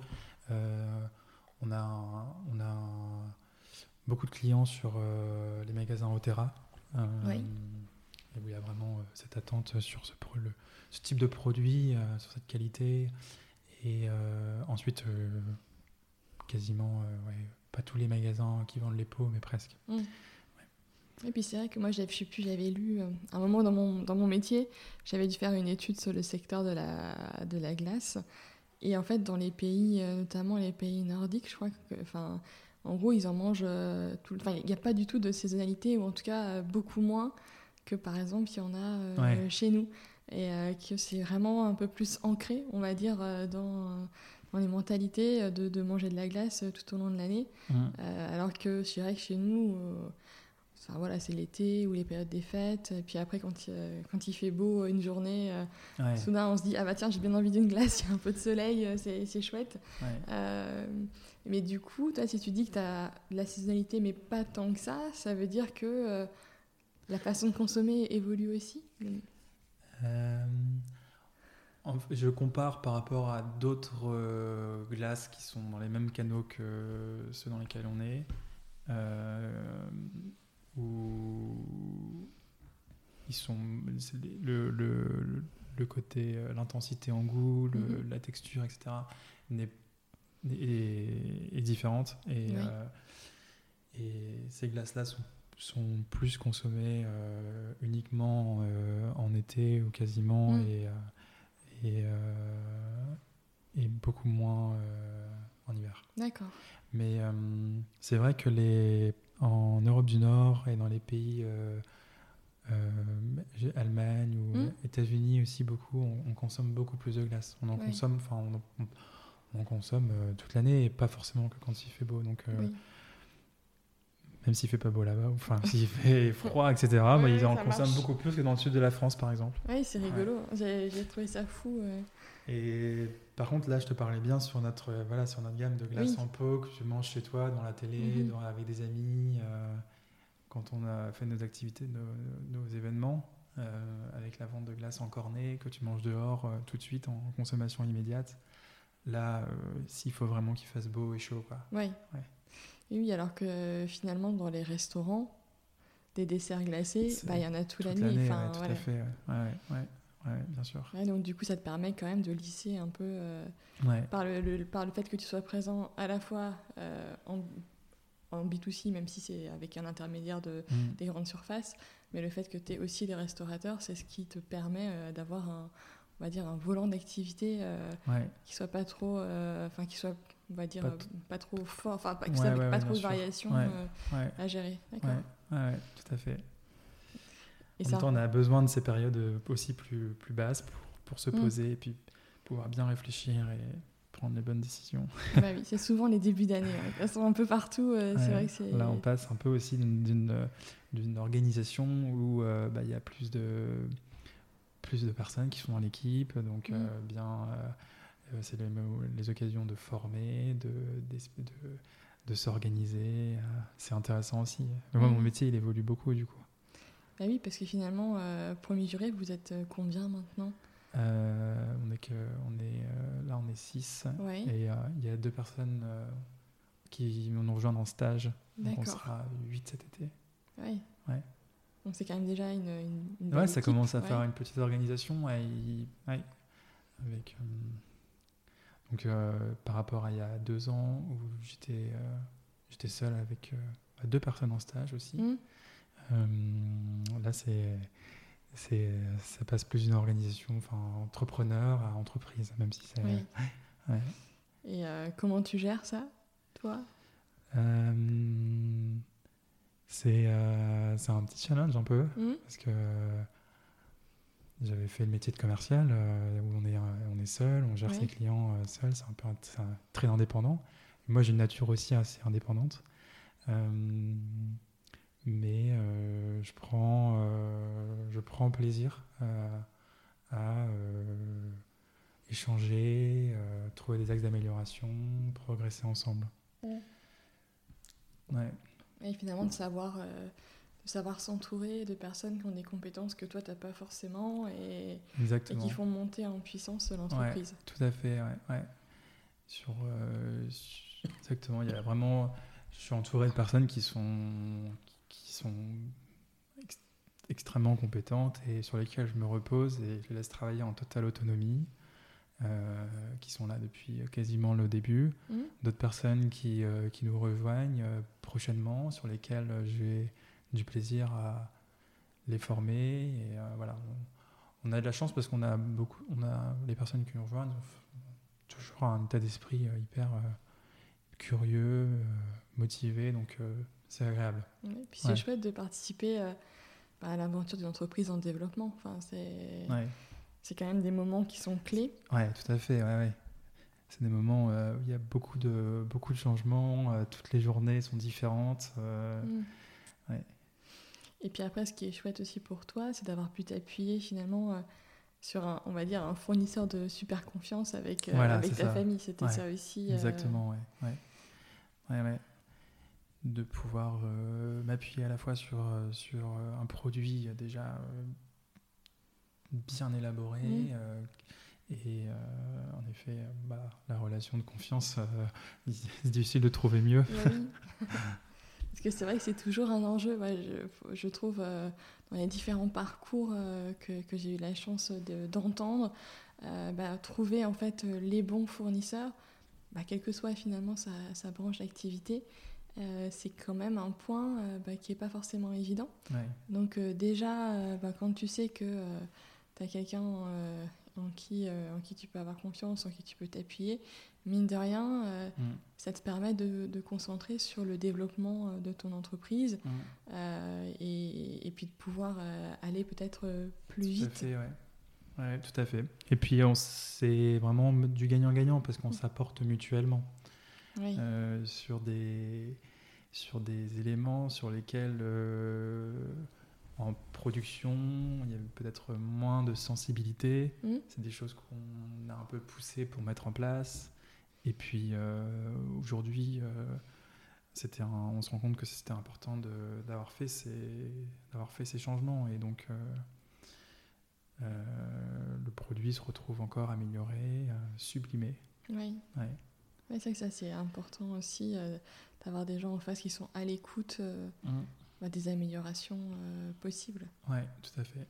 on a, on a beaucoup de clients sur les magasins Otera, euh, oui. Et il y a vraiment euh, cette attente sur ce, ce type de produit, euh, sur cette qualité. Et ensuite, quasiment, pas tous les magasins qui vendent les pots, mais presque. Mm. Et puis c'est vrai que moi, je sais plus, j'avais lu, à un moment dans mon, dans mon métier, j'avais dû faire une étude sur le secteur de la, de la glace. Et en fait, dans les pays, notamment les pays nordiques, je crois que, enfin, en gros, ils en mangent euh, tout Enfin, il n'y a pas du tout de saisonnalité, ou en tout cas euh, beaucoup moins que par exemple il y en a euh, chez nous. Et que c'est vraiment un peu plus ancré, on va dire, dans, dans les mentalités de, manger de la glace tout au long de l'année. Mmh. alors que je dirais que chez nous, Enfin, voilà, c'est l'été ou les périodes des fêtes. Et puis après, quand il, quand il fait beau une journée, soudain on se dit Ah bah tiens, j'ai bien envie d'une glace, il y a un peu de soleil, c'est chouette. Mais du coup, toi, si tu dis que tu as la saisonnalité, mais pas tant que ça, ça veut dire que euh, la façon de consommer évolue aussi? Euh, je compare par rapport à d'autres euh, glaces qui sont dans les mêmes canaux que ceux dans lesquels on est, euh, où ils sont le, le, le côté, euh, l'intensité en goût, mhm. la texture, etc. Est, est, est différente et, et ces glaces-là sont sont plus consommées uniquement en été ou quasiment mm. et, et, euh, et beaucoup moins euh, en hiver. D'accord. Mais euh, c'est vrai que les, en Europe du Nord et dans les pays Allemagne ou hmm. États-Unis aussi beaucoup, on, consomme beaucoup plus de glace. On en consomme, enfin on, on, consomme toute l'année et pas forcément que quand il fait beau. Donc même s'il fait pas beau là-bas, enfin s'il fait froid, etc. Ouais, ils en consomment beaucoup plus que dans le sud de la France, par exemple. Oui, c'est rigolo. J'ai trouvé ça fou. Et par contre, là, je te parlais bien sur notre, voilà, sur notre gamme de glace en pot que tu manges chez toi, dans la télé, mhm. avec des amis, euh, quand on a fait nos activités, nos, événements, euh, avec la vente de glace en cornet, que tu manges dehors euh, tout de suite en consommation immédiate. Là, s'il faut vraiment qu'il fasse beau et chaud. Quoi. Oui. Oui, alors que finalement, dans les restaurants, des desserts glacés, bah, il y en a toute, l'année. Enfin, tout à fait, ouais, ouais, ouais, bien sûr. donc du coup, ça te permet quand même de lisser un peu euh, par, le, par le fait que tu sois présent à la fois euh, en, en, B2C, même si c'est avec un intermédiaire de, mm. des grandes surfaces, mais le fait que tu es aussi des restaurateurs, c'est ce qui te permet euh, d'avoir un, on va dire, un volant d'activité qui soit pas trop, enfin qui soit on va dire, pas, trop fort, enfin, pas, pas trop de variations euh, à gérer. D'accord. Ouais, tout à fait. Et en même temps, on a besoin de ces périodes aussi plus, plus basses pour, pour se mm. poser et puis pouvoir bien réfléchir et prendre les bonnes décisions. bah oui, c'est souvent les débuts d'année. Hein. sont un peu partout. Euh, c'est vrai que c'est... Là, on passe un peu aussi d'une, d'une, organisation où euh, bah, il y a plus de, plus de personnes qui sont dans l'équipe, donc mm. bien euh, c'est les, occasions de former, de, de, de, s'organiser. Euh, c'est intéressant aussi. moi, mon mhm. métier, il évolue beaucoup du coup. Bah oui, parce que finalement, euh, premier juré, vous êtes combien maintenant? On est que, on est là, on est 6 et il y a deux personnes qui nous rejoint en stage. Donc on sera 8 cet été. Oui. Ouais. Donc c'est quand même déjà une. une, ouais, ça commence à faire une petite organisation. Avec. Donc euh, par rapport à il y a deux ans où j'étais euh, j'étais seul avec euh, deux personnes en stage aussi. Mmh. là c'est c'est ça passe plus d'une organisation enfin entrepreneur à entreprise même si c'est ouais. et comment tu gères ça toi? C'est c'est un petit challenge un peu mmh. parce que j'avais fait le métier de commercial euh, où on est, euh, on est seul, on gère ses clients euh, seul, c'est un peu très indépendant. Moi, j'ai une nature aussi assez indépendante. mais je, prends, je prends plaisir à échanger, trouver des axes d'amélioration, progresser ensemble. Ouais. Et finalement, de savoir savoir s'entourer de personnes qui ont des compétences que toi, tu n'as pas forcément et, qui font monter en puissance l'entreprise. tout à fait, ouais. Sur, euh, exactement, il y a vraiment... Je suis entouré de personnes qui sont, qui sont extrêmement compétentes et sur lesquelles je me repose et je les laisse travailler en totale autonomie. Euh, qui sont là depuis quasiment le début, mmh. d'autres personnes qui, euh, qui nous rejoignent prochainement, sur lesquelles je vais du plaisir à les former. Et euh, voilà, on, a de la chance parce qu'on a beaucoup, on a les personnes qui nous rejoignent toujours un état d'esprit euh, hyper euh, curieux, motivé, donc c'est agréable. puis c'est chouette de participer à l'aventure d'une entreprise en développement. Enfin, c'est c'est quand même des moments qui sont clés. Ouais, tout à fait. Ouais, ouais. C'est des moments où il y a beaucoup de, beaucoup de changements, toutes les journées sont différentes. Mm. Ouais. Et puis après, ce qui est chouette aussi pour toi, c'est d'avoir pu t'appuyer finalement euh, sur un, on va dire, un fournisseur de super confiance avec, euh, avec ta famille. C'était ça aussi. Euh, Exactement, ouais. ouais. ouais, De pouvoir m'appuyer à la fois sur, sur un produit déjà bien élaboré mmh. Et en effet, bah, la relation de confiance, c'est difficile de trouver mieux. Parce que c'est vrai que c'est toujours un enjeu, je, je, trouve, dans les différents parcours que, que j'ai eu la chance d'entendre, bah, trouver en fait les bons fournisseurs, bah, quelle que soit finalement sa, sa branche d'activité, euh, c'est quand même un point euh, bah, qui n'est pas forcément évident. Donc euh, déjà, bah, quand tu sais que tu as quelqu'un en, qui, en qui tu peux avoir confiance, en qui tu peux t'appuyer, mine de rien, mm. ça te permet de, de, concentrer sur le développement de ton entreprise mm. et, et, puis de pouvoir aller peut-être plus tout vite. Fait, ouais. tout à fait. Et puis c'est vraiment du gagnant-gagnant parce qu'on mm. s'apporte mutuellement. sur des sur des éléments sur lesquels euh, en production il y a peut-être moins de sensibilité. Mmh. C'est des choses qu'on a un peu poussé pour mettre en place. Et puis euh, aujourd'hui, euh, c'était on se rend compte que c'était important d'avoir fait, ces, fait ces changements. Et donc le produit se retrouve encore amélioré, sublimé. Oui. Ouais. c'est que ça c'est important aussi d'avoir des gens en face qui sont à l'écoute euh, mmh. Bah, des améliorations euh, possibles. Oui, tout à fait.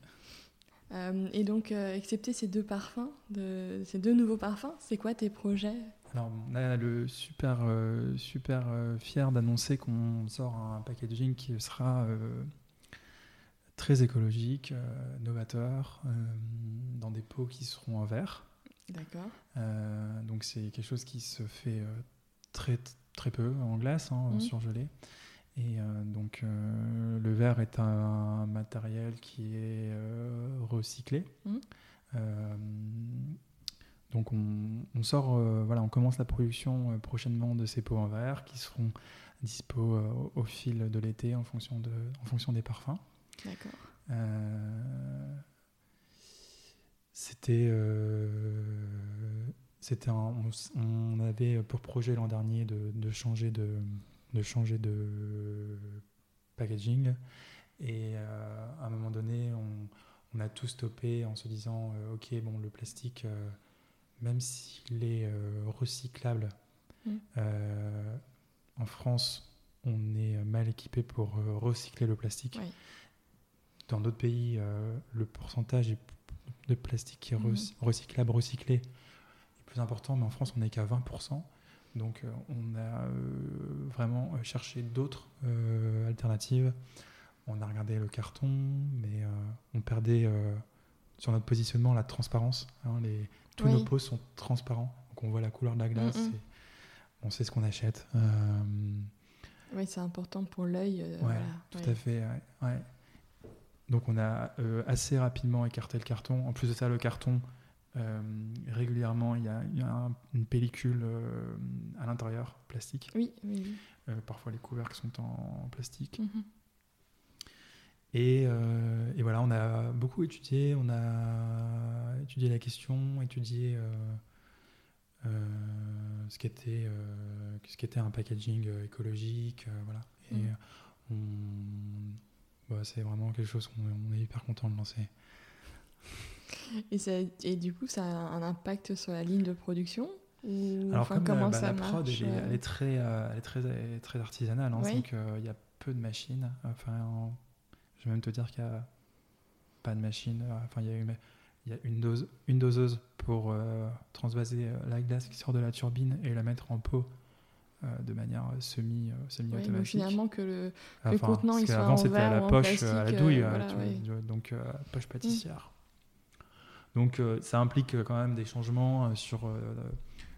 Euh, et donc, excepté ces deux parfums, de, ces deux nouveaux parfums, c'est quoi tes projets? Alors, on a le super, super fier d'annoncer qu'on sort un packaging qui sera très écologique, novateur, dans des pots qui seront en verre. D'accord. donc, c'est quelque chose qui se fait très, très peu en glace, hein, mmh. surgelé. Et euh, donc euh, le verre est un, matériel qui est euh, recyclé. Mmh. donc on, sort, voilà, on commence la production prochainement de ces pots en verre qui seront dispo au fil de l'été en fonction de, en fonction des parfums. D'accord. C'était c'était on, avait pour projet l'an dernier de, changer de, de changer de packaging et euh, à un moment donné on, a tout stoppé en se disant euh, ok bon le plastique euh, même s'il est recyclable mm. en France on est mal équipé pour recycler le plastique dans d'autres pays le pourcentage de plastique qui est mm. recyclable recyclé plus important, mais en France, on n'est qu'à 20%. Donc, euh, on a euh, vraiment euh, cherché d'autres alternatives. On a regardé le carton, mais on perdait sur notre positionnement la transparence. Hein, les, tous nos pots sont transparents, donc on voit la couleur de la glace, et on sait ce qu'on achète. Oui, c'est important pour l'œil. ouais, tout à fait. Ouais, Donc on a assez rapidement écarté le carton. En plus de ça, le carton, euh, régulièrement, il y a, une pellicule euh, à l'intérieur, plastique. Oui, oui. Euh, parfois, les couvercles sont en, plastique. Mhm. Et, et, voilà, on a beaucoup étudié, on a étudié la question, étudié ce qu'était ce qu'était un packaging écologique, voilà. Et mhm. bah, c'est vraiment quelque chose qu'on est hyper content de lancer. Et, et, du coup, ça a un impact sur la ligne de production Alors, comme comment bah, la prod, elle, est, elle, est, très, euh, elle est très, très artisanale. Hein, Donc, il y a peu de machines. Enfin, je vais même te dire qu'il n'y a pas de machine. Enfin, il y a une, il y a une, dose, une doseuse pour euh, transvaser euh, la glace qui sort de la turbine et la mettre en pot de manière semi, semi automatique. Oui, finalement que le, le contenant il soit avant c'était à la poche, à la douille, donc poche pâtissière. Donc euh, ça implique euh, quand même des changements euh, sur,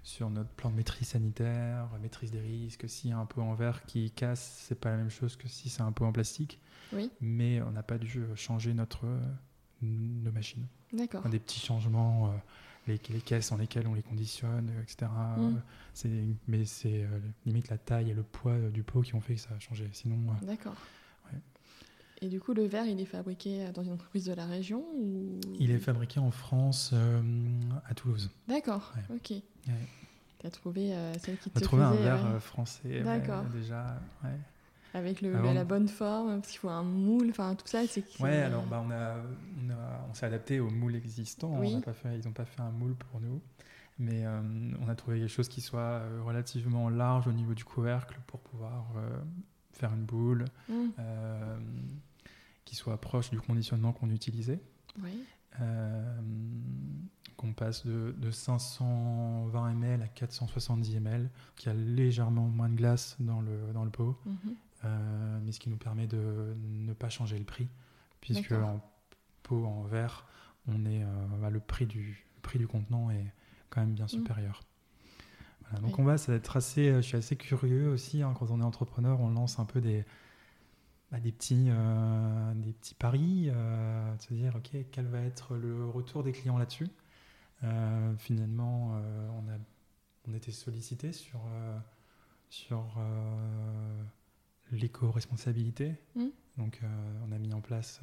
sur notre plan de maîtrise sanitaire, maîtrise des risques. S'il y a un pot en verre qui casse, c'est pas la même chose que si c'est un pot en plastique. Oui. Mais on n'a pas dû changer notre, nos machines. D'accord. Des petits changements, les, les, caisses dans lesquelles on les conditionne, etc. Mm. mais c'est limite la taille et le poids du pot qui ont fait que ça a changé. Sinon. D'accord. Et du coup, le verre, il est fabriqué euh, dans une entreprise de la région ou... Il est fabriqué en France, euh, à Toulouse. D'accord, ok. Tu as trouvé euh, celle qui te a trouvé un verre français déjà. Ouais. Avec le, la bonne forme, parce qu'il faut un moule, enfin tout ça, c'est Ouais, alors bah, on, a, on, a- on s'est adapté au moule existant. Oui. On n'a pas fait, ils n'ont pas fait un moule pour nous. Mais euh, on a trouvé quelque chose qui soit euh, relativement large au niveau du couvercle pour pouvoir euh, faire une boule, Mm. Qui soit proche du conditionnement qu'on utilisait. Oui. Euh, qu'on passe de, de 520 ml à 470 ml, qui a légèrement moins de glace dans le, dans le pot, Mhm. euh, mais ce qui nous permet de ne pas changer le prix, puisque en pot en verre, on est, euh, bah, le, prix du, le prix du contenant est quand même bien supérieur. Voilà, donc Oui. on va, ça va être assez, je suis assez curieux aussi, hein, quand on est entrepreneur, on lance un peu des, bah, des, petits, euh, des petits paris, euh, de se dire, ok, quel va être le retour des clients là-dessus? Euh, Finalement, on, a, on était sollicité sur, sur l'éco-responsabilité. Mm. Donc on a mis en place,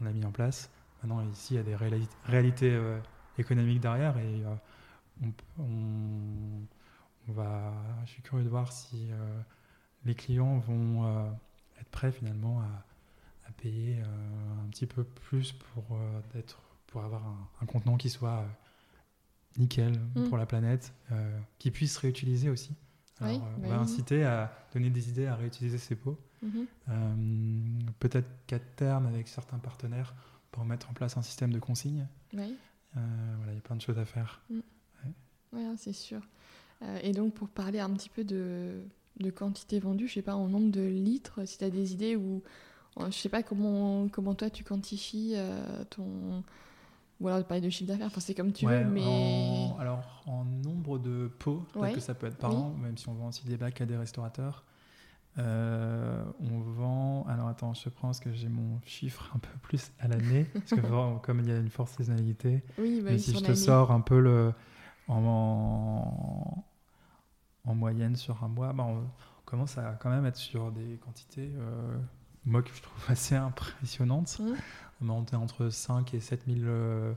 on a mis en place. Maintenant ici il y a des réali- réalités économiques derrière et on, p- on- on va. Je suis curieux de voir si les clients vont être prêts finalement à, à payer euh, un petit peu plus pour euh, pour avoir un, un contenant qui soit euh, nickel Mm. pour la planète, qui puisse se réutiliser aussi. Alors, Oui, on bah va oui. inciter à donner des idées à réutiliser ces pots. Mhm. Euh, Peut-être qu'à terme, avec certains partenaires, pour mettre en place un système de consigne. Oui. Euh, voilà, il y a plein de choses à faire. Ouais, hein, c'est sûr. Euh, et donc, pour parler un petit peu de, de quantité vendue, je sais pas, en nombre de litres, si tu as des idées ou euh, je sais pas comment, comment toi tu quantifies euh, ton. Ou alors de parler de chiffre d'affaires, enfin, c'est comme tu Ouais, veux, mais. en- alors, en nombre de pots, peut-être Ouais. que ça peut être par Oui. an, même si on vend aussi des bacs à des restaurateurs. Euh, on vend. Alors, attends, je prends parce que j'ai mon chiffre un peu plus à l'année. parce que vraiment, comme il y a une forte saisonnalité, Oui, bah mais si je te sors un peu le. En, en moyenne sur un mois, bah, on, on commence à quand même être sur des quantités, euh, moi que je trouve assez impressionnantes. Mhm. On monter entre 5 et 7 000 euh,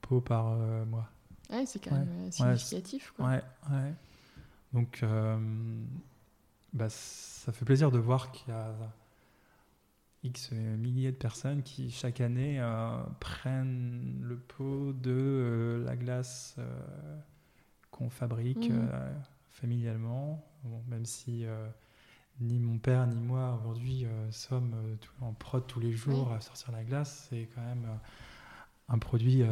pots par euh, mois. Ouais, c'est quand Ouais. même significatif. quoi. Ouais, ouais. Donc, bah, ça fait plaisir de voir qu'il y a X milliers de personnes qui, chaque année, prennent le pot de la glace qu'on fabrique Mhm. Familialement. Bon, même si euh, ni mon père ni moi, aujourd'hui, euh, sommes euh, en prod tous les jours à sortir la glace, c'est quand même un produit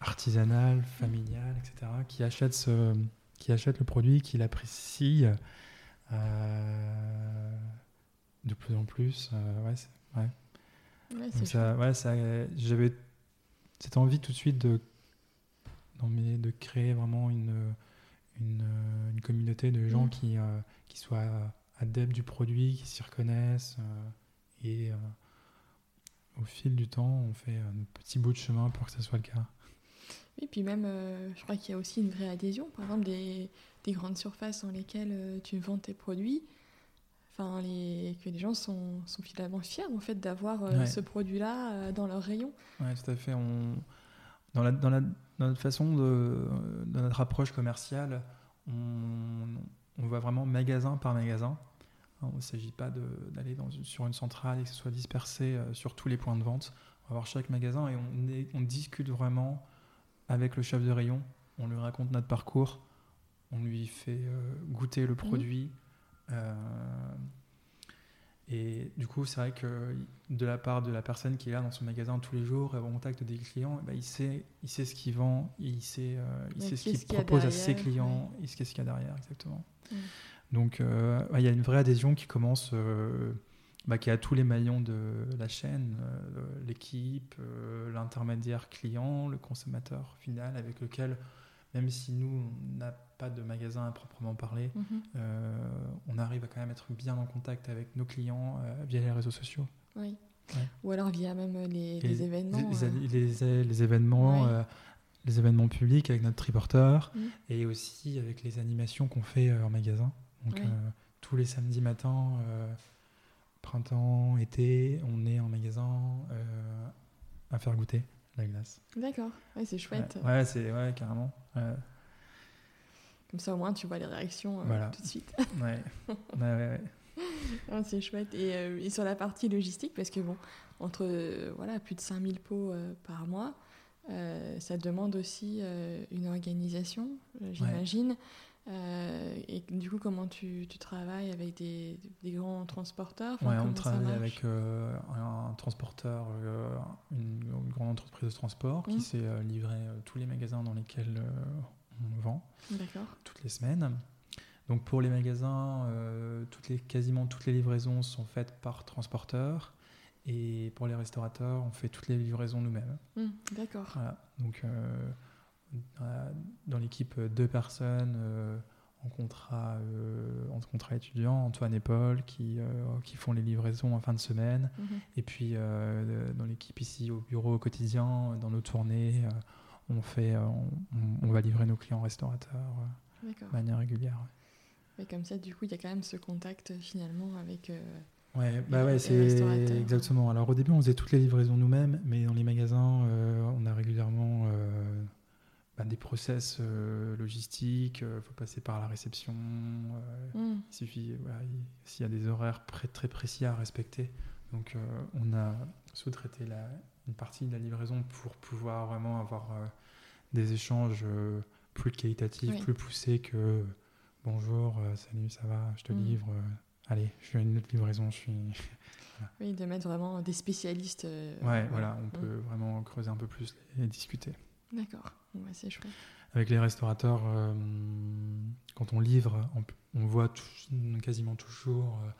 artisanal, familial, etc., qui achète, ce, qui achète le produit, qui l'apprécie de plus en plus. ouais, c'est- ouais. Ouais, ça, ouais, ça, j'avais cette envie tout de suite de, non, mais de créer vraiment une, une, euh, une communauté de gens Mm. qui, euh, qui soient adeptes du produit, qui s'y reconnaissent. euh, et euh, au fil du temps, on fait un petit bout de chemin pour que ce soit le cas. Oui, puis même, euh, je crois qu'il y a aussi une vraie adhésion. Par exemple, des, des grandes surfaces dans lesquelles euh, tu vends tes produits, enfin, les, que les gens sont, sont finalement fiers en fait d'avoir euh, Ouais. ce produit-là euh, dans leur rayon. Ouais, tout à fait. On... Dans, la, dans, la, dans notre façon de. Dans notre approche commerciale, on, on va vraiment magasin par magasin. Hein, Il ne s'agit pas d'aller sur une centrale et que ce soit dispersé euh, sur tous les points de vente. On va voir chaque magasin et on, est- on discute vraiment avec le chef de rayon. On lui raconte notre parcours. On lui fait euh, goûter le produit. Euh, et du coup, c'est vrai que de la part de la personne qui est là dans son magasin tous les jours, au contact des clients, ben, il, sait, il sait ce qu'il vend, et il sait, euh, il Ouais, sait ce qu'il a propose à ses clients, il sait ce qu'il y a derrière, exactement. Mm. Donc, euh, ouais, il y a une vraie adhésion qui commence, euh, bah, qui est à tous les maillons de la chaîne, euh, l'équipe, l'intermédiaire client, le consommateur final, avec lequel, même si nous, on n'a pas de magasin à proprement parler, euh, on arrive à quand même être bien en contact avec nos clients euh, via les réseaux sociaux. Oui. Ouais. Ou alors via même les, Et les événements. Les, euh, les- événements, Ouais. euh, les événements publics avec notre triporteur Mm. et aussi avec les animations qu'on fait euh, en magasin. Donc Ouais. euh, tous les samedis matins, euh, printemps, été, on est en magasin euh, à faire goûter la glace. D'accord, c'est chouette. Ouais, ouais, c'est ouais, carrément. Ouais. Comme ça, au moins, tu vois les réactions tout de suite. ouais. ouais, ouais, c'est chouette. Et, et, sur la partie logistique, parce que bon, entre voilà, plus de 5000 pots par mois, ça demande aussi une organisation, j'imagine. Euh, et du coup, comment tu, tu travailles avec des, des, grands transporteurs? Enfin, on travaille avec euh, un transporteur, euh, une, grande entreprise de transport qui mmh. sait livrer tous les magasins dans lesquels on vend toutes les semaines. Donc pour les magasins, toutes les, quasiment toutes les livraisons sont faites par transporteur. Et pour les restaurateurs, on fait toutes les livraisons nous-mêmes. Mmh, d'accord. Voilà. Donc dans l'équipe deux personnes euh, en contrat, euh, en contrat étudiant, Antoine et Paul, qui, euh, qui font les livraisons en fin de semaine. Mhm. Et puis dans l'équipe ici au bureau au quotidien, dans nos tournées, on, fait, on, va livrer nos clients restaurateurs de manière régulière. Et comme ça, du coup, il y a quand même ce contact finalement avec. Ouais, bah ouais, c'est exactement. Alors au début, on faisait toutes les livraisons nous-mêmes, mais dans les magasins, on a régulièrement des process euh, logistiques, il euh, faut passer par la réception. Euh, mm. Il suffit, s'il y a des horaires très précis à respecter. Donc, on a sous-traité une partie de la livraison pour pouvoir vraiment avoir des échanges plus qualitatifs, plus poussés que bonjour, salut, ça va, je te mm. livre. allez, je fais une autre livraison, je suis. Oui, de mettre vraiment des spécialistes. ouais, voilà, on mm. peut vraiment creuser un peu plus et discuter. D'accord, c'est chouette. Avec les restaurateurs, euh, quand on livre, on, voit quasiment toujours euh,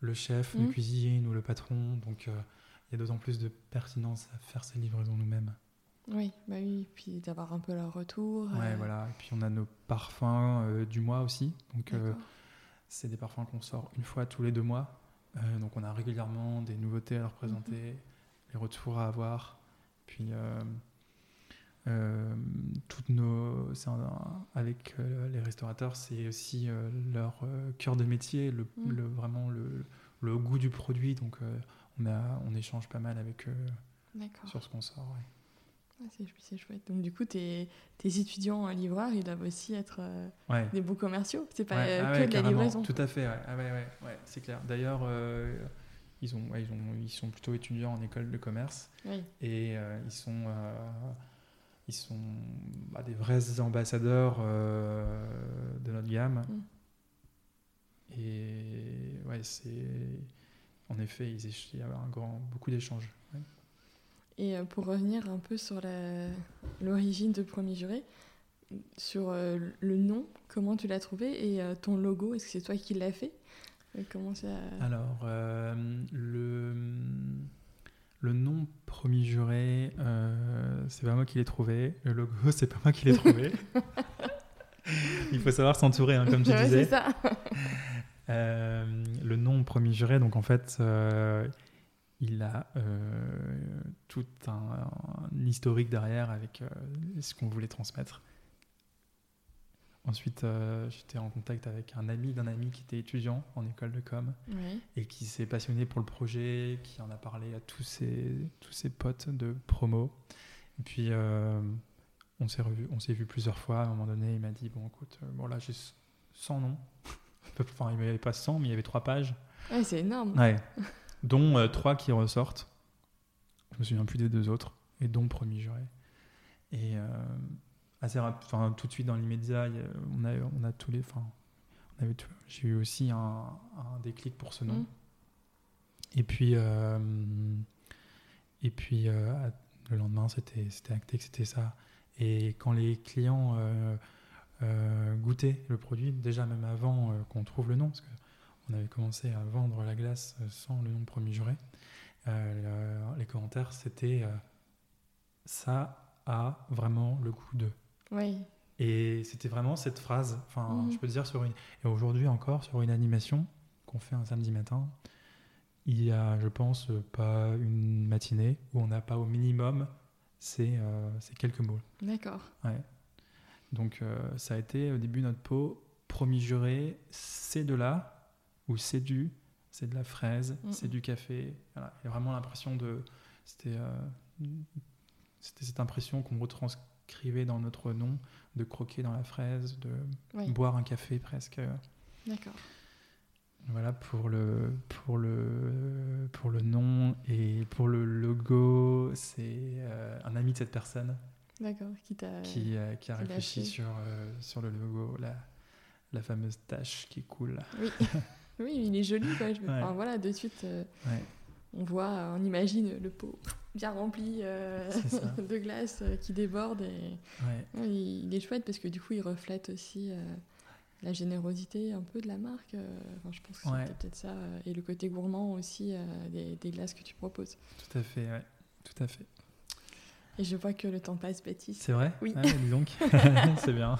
le chef de mmh. cuisine ou le patron, donc euh, il y a d'autant plus de pertinence à faire ces livraisons nous-mêmes. Oui, bah oui, puis d'avoir un peu leur retour. Ouais, voilà. Et puis on a nos parfums du mois aussi. Donc c'est des parfums qu'on sort une fois tous les deux mois. donc on a régulièrement des nouveautés à leur présenter, mmh. les retours à avoir. Puis euh, toutes nos, avec euh, les restaurateurs, c'est aussi euh, leur cœur de métier, le, mm. le vraiment le, le, goût du produit. Donc, on, a, on échange pas mal avec eux sur ce qu'on sort. Ouais. Ah, c'est chouette. Donc, du coup, tes, tes étudiants livreurs, ils doivent aussi être des beaux commerciaux. C'est pas ah que de la livraison. Tout à fait, ah ouais, c'est clair. D'ailleurs, ils, ont, ils, ont, ils sont plutôt étudiants en école de commerce. Et ils sont ils sont bah, des vrais ambassadeurs euh, de notre gamme. Mm. Et ouais, c'est. En effet, il y a un grand, beaucoup d'échanges. Et euh, pour revenir un peu sur l'origine de Premier Juré, sur euh, le nom, comment tu l'as trouvé et ton logo, est-ce que c'est toi qui l'as fait? Comment ça... Alors, le le nom premier juré, euh, c'est pas moi qui l'ai trouvé. Le logo, c'est pas moi qui l'ai trouvé. Il faut savoir s'entourer, hein, comme tu disais. Ça. Euh, le nom premier juré, donc en fait, euh, il a tout un, historique derrière avec ce qu'on voulait transmettre. Ensuite, euh, j'étais en contact avec un ami d'un ami qui était étudiant en école de com et qui s'est passionné pour le projet, qui en a parlé à tous ses, tous ses potes de promo. Et puis, euh, on s'est on s'est vu plusieurs fois. À un moment donné, il m'a dit Bon, écoute, euh, bon, là, j'ai 100 noms. enfin, il n'y avait pas 100, mais il y avait 3 pages. Ouais, c'est énorme. Ouais. dont 3 qui ressortent. Je me souviens plus des deux autres. Et dont Premier Juré. Et assez enfin, tout de suite dans l'immédiat, on a, on a tous les. Enfin, j'ai eu aussi un, un, déclic pour ce nom. Mm. Et puis, euh, et puis euh, le lendemain, c'était acté que c'était ça. Et quand les clients euh, goûtaient le produit, déjà même avant qu'on trouve le nom, parce qu'on avait commencé à vendre la glace sans le nom premier juré, les commentaires, c'était ça a vraiment le goût de. Oui. Et c'était vraiment cette phrase, enfin, mhm. je peux dire, sur une. Et aujourd'hui encore, sur une animation qu'on fait un samedi matin, il y a, je pense, pas une matinée où on n'a pas au minimum ces, euh, ces quelques mots. D'accord. Ouais. Donc, euh, ça a été au début notre peau, promis juré, c'est de là, ou c'est du, c'est de la fraise, mhm. c'est du café. Il y a vraiment l'impression de. C'était. Euh, c'était cette impression qu'on retranscrit dans notre nom, de croquer dans la fraise, de Oui, boire un café presque. d'accord. Voilà pour le, pour le, pour le nom et pour le logo, c'est euh, un ami de cette personne D'accord, qui t'a... qui, euh, qui a qui réfléchi sur, euh, sur le logo, la, la fameuse tache qui coule. Oui. oui, il est joli, quoi. Je... Ouais. Enfin, voilà, de suite, Ouais. On voit, euh, on imagine le pot bien rempli euh, C'est de glace euh, qui déborde. Et... Ouais. Il, il est chouette parce que du coup, il reflète aussi euh, la générosité un peu de la marque. enfin, je pense que Ouais. c'était peut-être ça. et le côté gourmand aussi euh, des, des glaces que tu proposes. Tout à fait, ouais. Tout à fait. Et je vois que le temps passe, Baptiste. C'est vrai Oui. Ah, dis donc. c'est bien.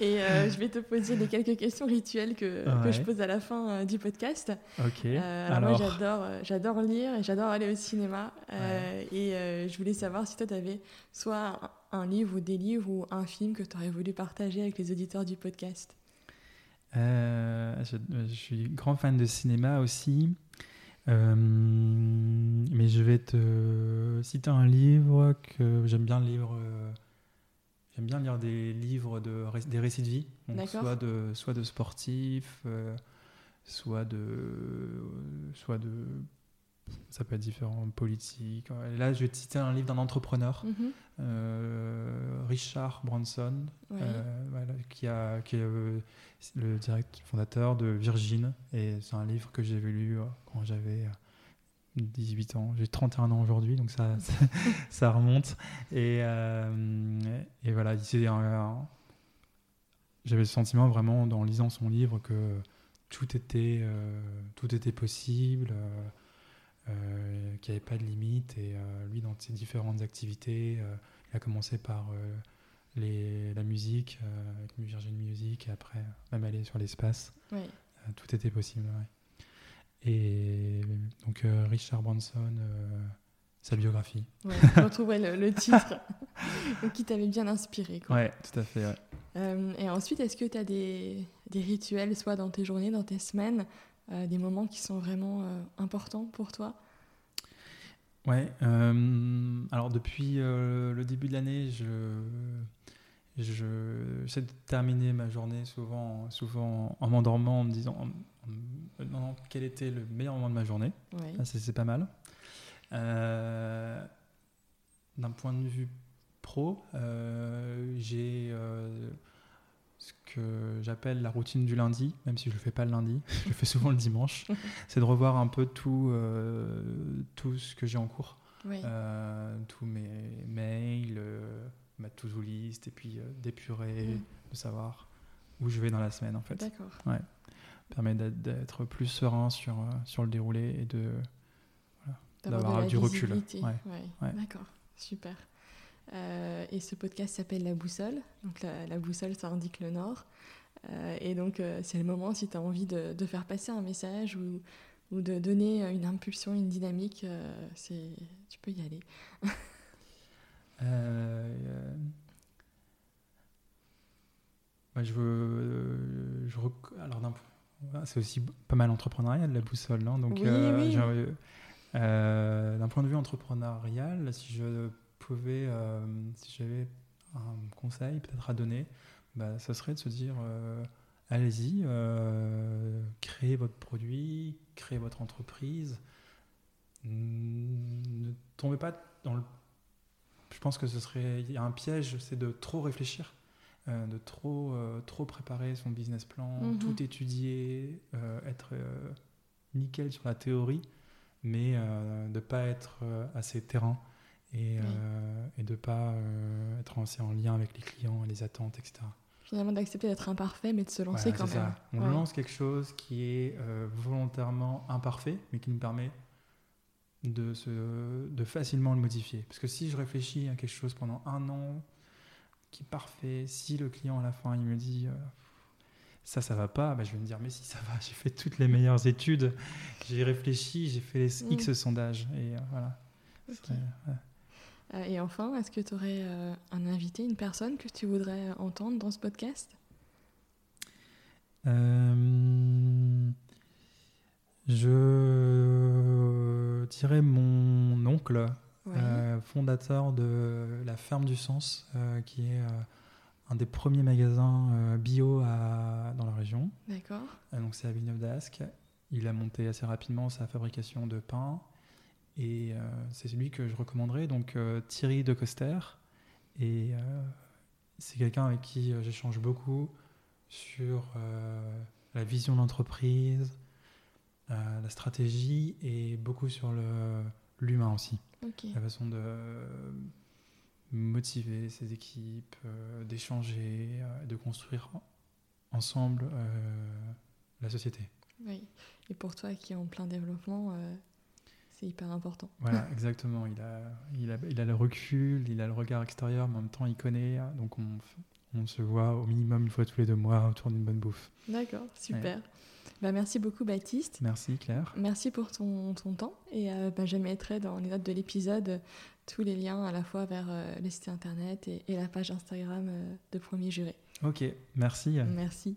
Et euh, je vais te poser les quelques questions rituelles que, je pose à la fin euh, du podcast. Ok. Euh, alors, Alors, moi j'adore, j'adore lire et j'adore aller au cinéma. Et je voulais savoir si toi tu avais soit un, livre ou des livres ou un film que tu aurais voulu partager avec les auditeurs du podcast. je, je suis grand fan de cinéma aussi. Euh, mais je vais te citer un livre que j'aime bien lire. euh, j'aime bien lire des livres de des récits de vie, donc soit de soit de sportifs, euh, soit de soit de ça peut être différent politique. Là, je vais te citer un livre d'un entrepreneur, Mhm. euh, Richard Branson, euh, voilà, qui, a, qui est euh, le direct fondateur de Virgin. Et c'est un livre que j'ai lu quand j'avais euh, 18 ans. J'ai 31 ans aujourd'hui, donc ça, ça, ça remonte. Et, et voilà, j'avais le sentiment vraiment, en lisant son livre, que tout était, tout était possible. Euh, qu'il n'y avait pas de limite et euh, lui dans ses différentes activités euh, il a commencé par euh, les, la musique avec Virgin Music et après même aller sur l'espace Ouais. Tout était possible ouais. et donc Richard Branson sa biographie Ouais, je retrouverai le, le titre qui t'avait bien inspiré. Quoi. ouais tout à fait ouais. Et ensuite, est-ce que tu as des, des rituels, soit dans tes journées, dans tes semaines, des moments qui sont vraiment euh, importants pour toi? Ouais, euh, alors depuis euh, le début de l'année, je, je, j'essaie de terminer ma journée souvent, souvent en m'endormant, en me disant en- quel était le meilleur moment de ma journée. C'est, c'est pas mal. Euh, d'un point de vue pro, euh, j'ai euh, ce que j'appelle la routine du lundi, même si je le fais pas le lundi, je le fais souvent le dimanche. c'est de revoir un peu tout, euh, tout ce que j'ai en cours. Ouais. Euh, tous mes mails, euh, ma to-do list, et puis d'épurer, Mm. de savoir où je vais dans la semaine en fait. D'accord. Permet d'être, plus serein sur, sur le déroulé et de... D'avoir du recul. Ouais. Ouais. Ouais. D'accord, super. Euh, et ce podcast s'appelle La Boussole. Donc la, la boussole, ça indique le nord. Euh, et donc euh, c'est le moment, si tu as envie de, de faire passer un message ou, ou de donner une impulsion, une dynamique, c'est, tu peux y aller. Ouais, je veux... je rec- alors, c'est aussi pas mal entrepreneurial, la boussole, non? Donc, Oui, oui. j'ai- d'un point de vue entrepreneurial, si je pouvais, euh, si j'avais un conseil peut-être à donner, bah, ça serait de se dire, euh, allez-y, euh, créez votre produit, créez votre entreprise. Ne tombez pas dans le... Je pense que ce serait... Il y a un piège, c'est de trop réfléchir, euh, de trop, trop préparer son business plan, Mhm. tout étudier, être nickel sur la théorie, mais de ne pas être assez terrain et, euh, et de ne pas euh, être assez en lien avec les clients, les attentes, etc. Finalement, d'accepter d'être imparfait, mais de se lancer Voilà, quand même. ça. On Ouais. lance quelque chose qui est euh, volontairement imparfait, mais qui nous permet de, se, de facilement le modifier. Parce que si je réfléchis à quelque chose pendant un an qui est parfait, si le client à la fin il me dit euh, ça, ça va pas, bah, je vais me dire mais si ça va, j'ai fait toutes les meilleures études, j'ai réfléchi, j'ai fait les Mm. X sondages et euh, voilà. Ok. C'est- ouais. Euh, et enfin, est-ce que tu aurais euh, un invité, une personne que tu voudrais euh, entendre dans ce podcast? Euh, je dirais mon oncle, fondateur de la Ferme du Sens, qui est un des premiers magasins bio dans la région. D'accord. donc c'est à Villeneuve-d'Ascq. Il a monté assez rapidement sa fabrication de pain. Et c'est celui que je recommanderais. Donc Thierry de Coster. Et c'est quelqu'un avec qui j'échange beaucoup sur la vision d'entreprise, euh, la stratégie et beaucoup sur l'humain aussi. La façon de motiver ses équipes, euh, d'échanger, euh, de construire ensemble la société. Oui, et pour toi qui est en plein développement, c'est hyper important. Voilà, exactement. Il a, il, a, il a le recul, il a le regard extérieur, mais en même temps il connaît, donc on, on se voit au minimum une fois tous les deux mois autour d'une bonne bouffe. D'accord, super. Bah, merci beaucoup Baptiste. Merci Claire. Merci pour ton, ton temps. Et euh, bah, je mettrai dans les notes de l'épisode tous les liens à la fois vers euh, le site internet et, la page Instagram euh, de Premier Juré. Ok, merci. Merci.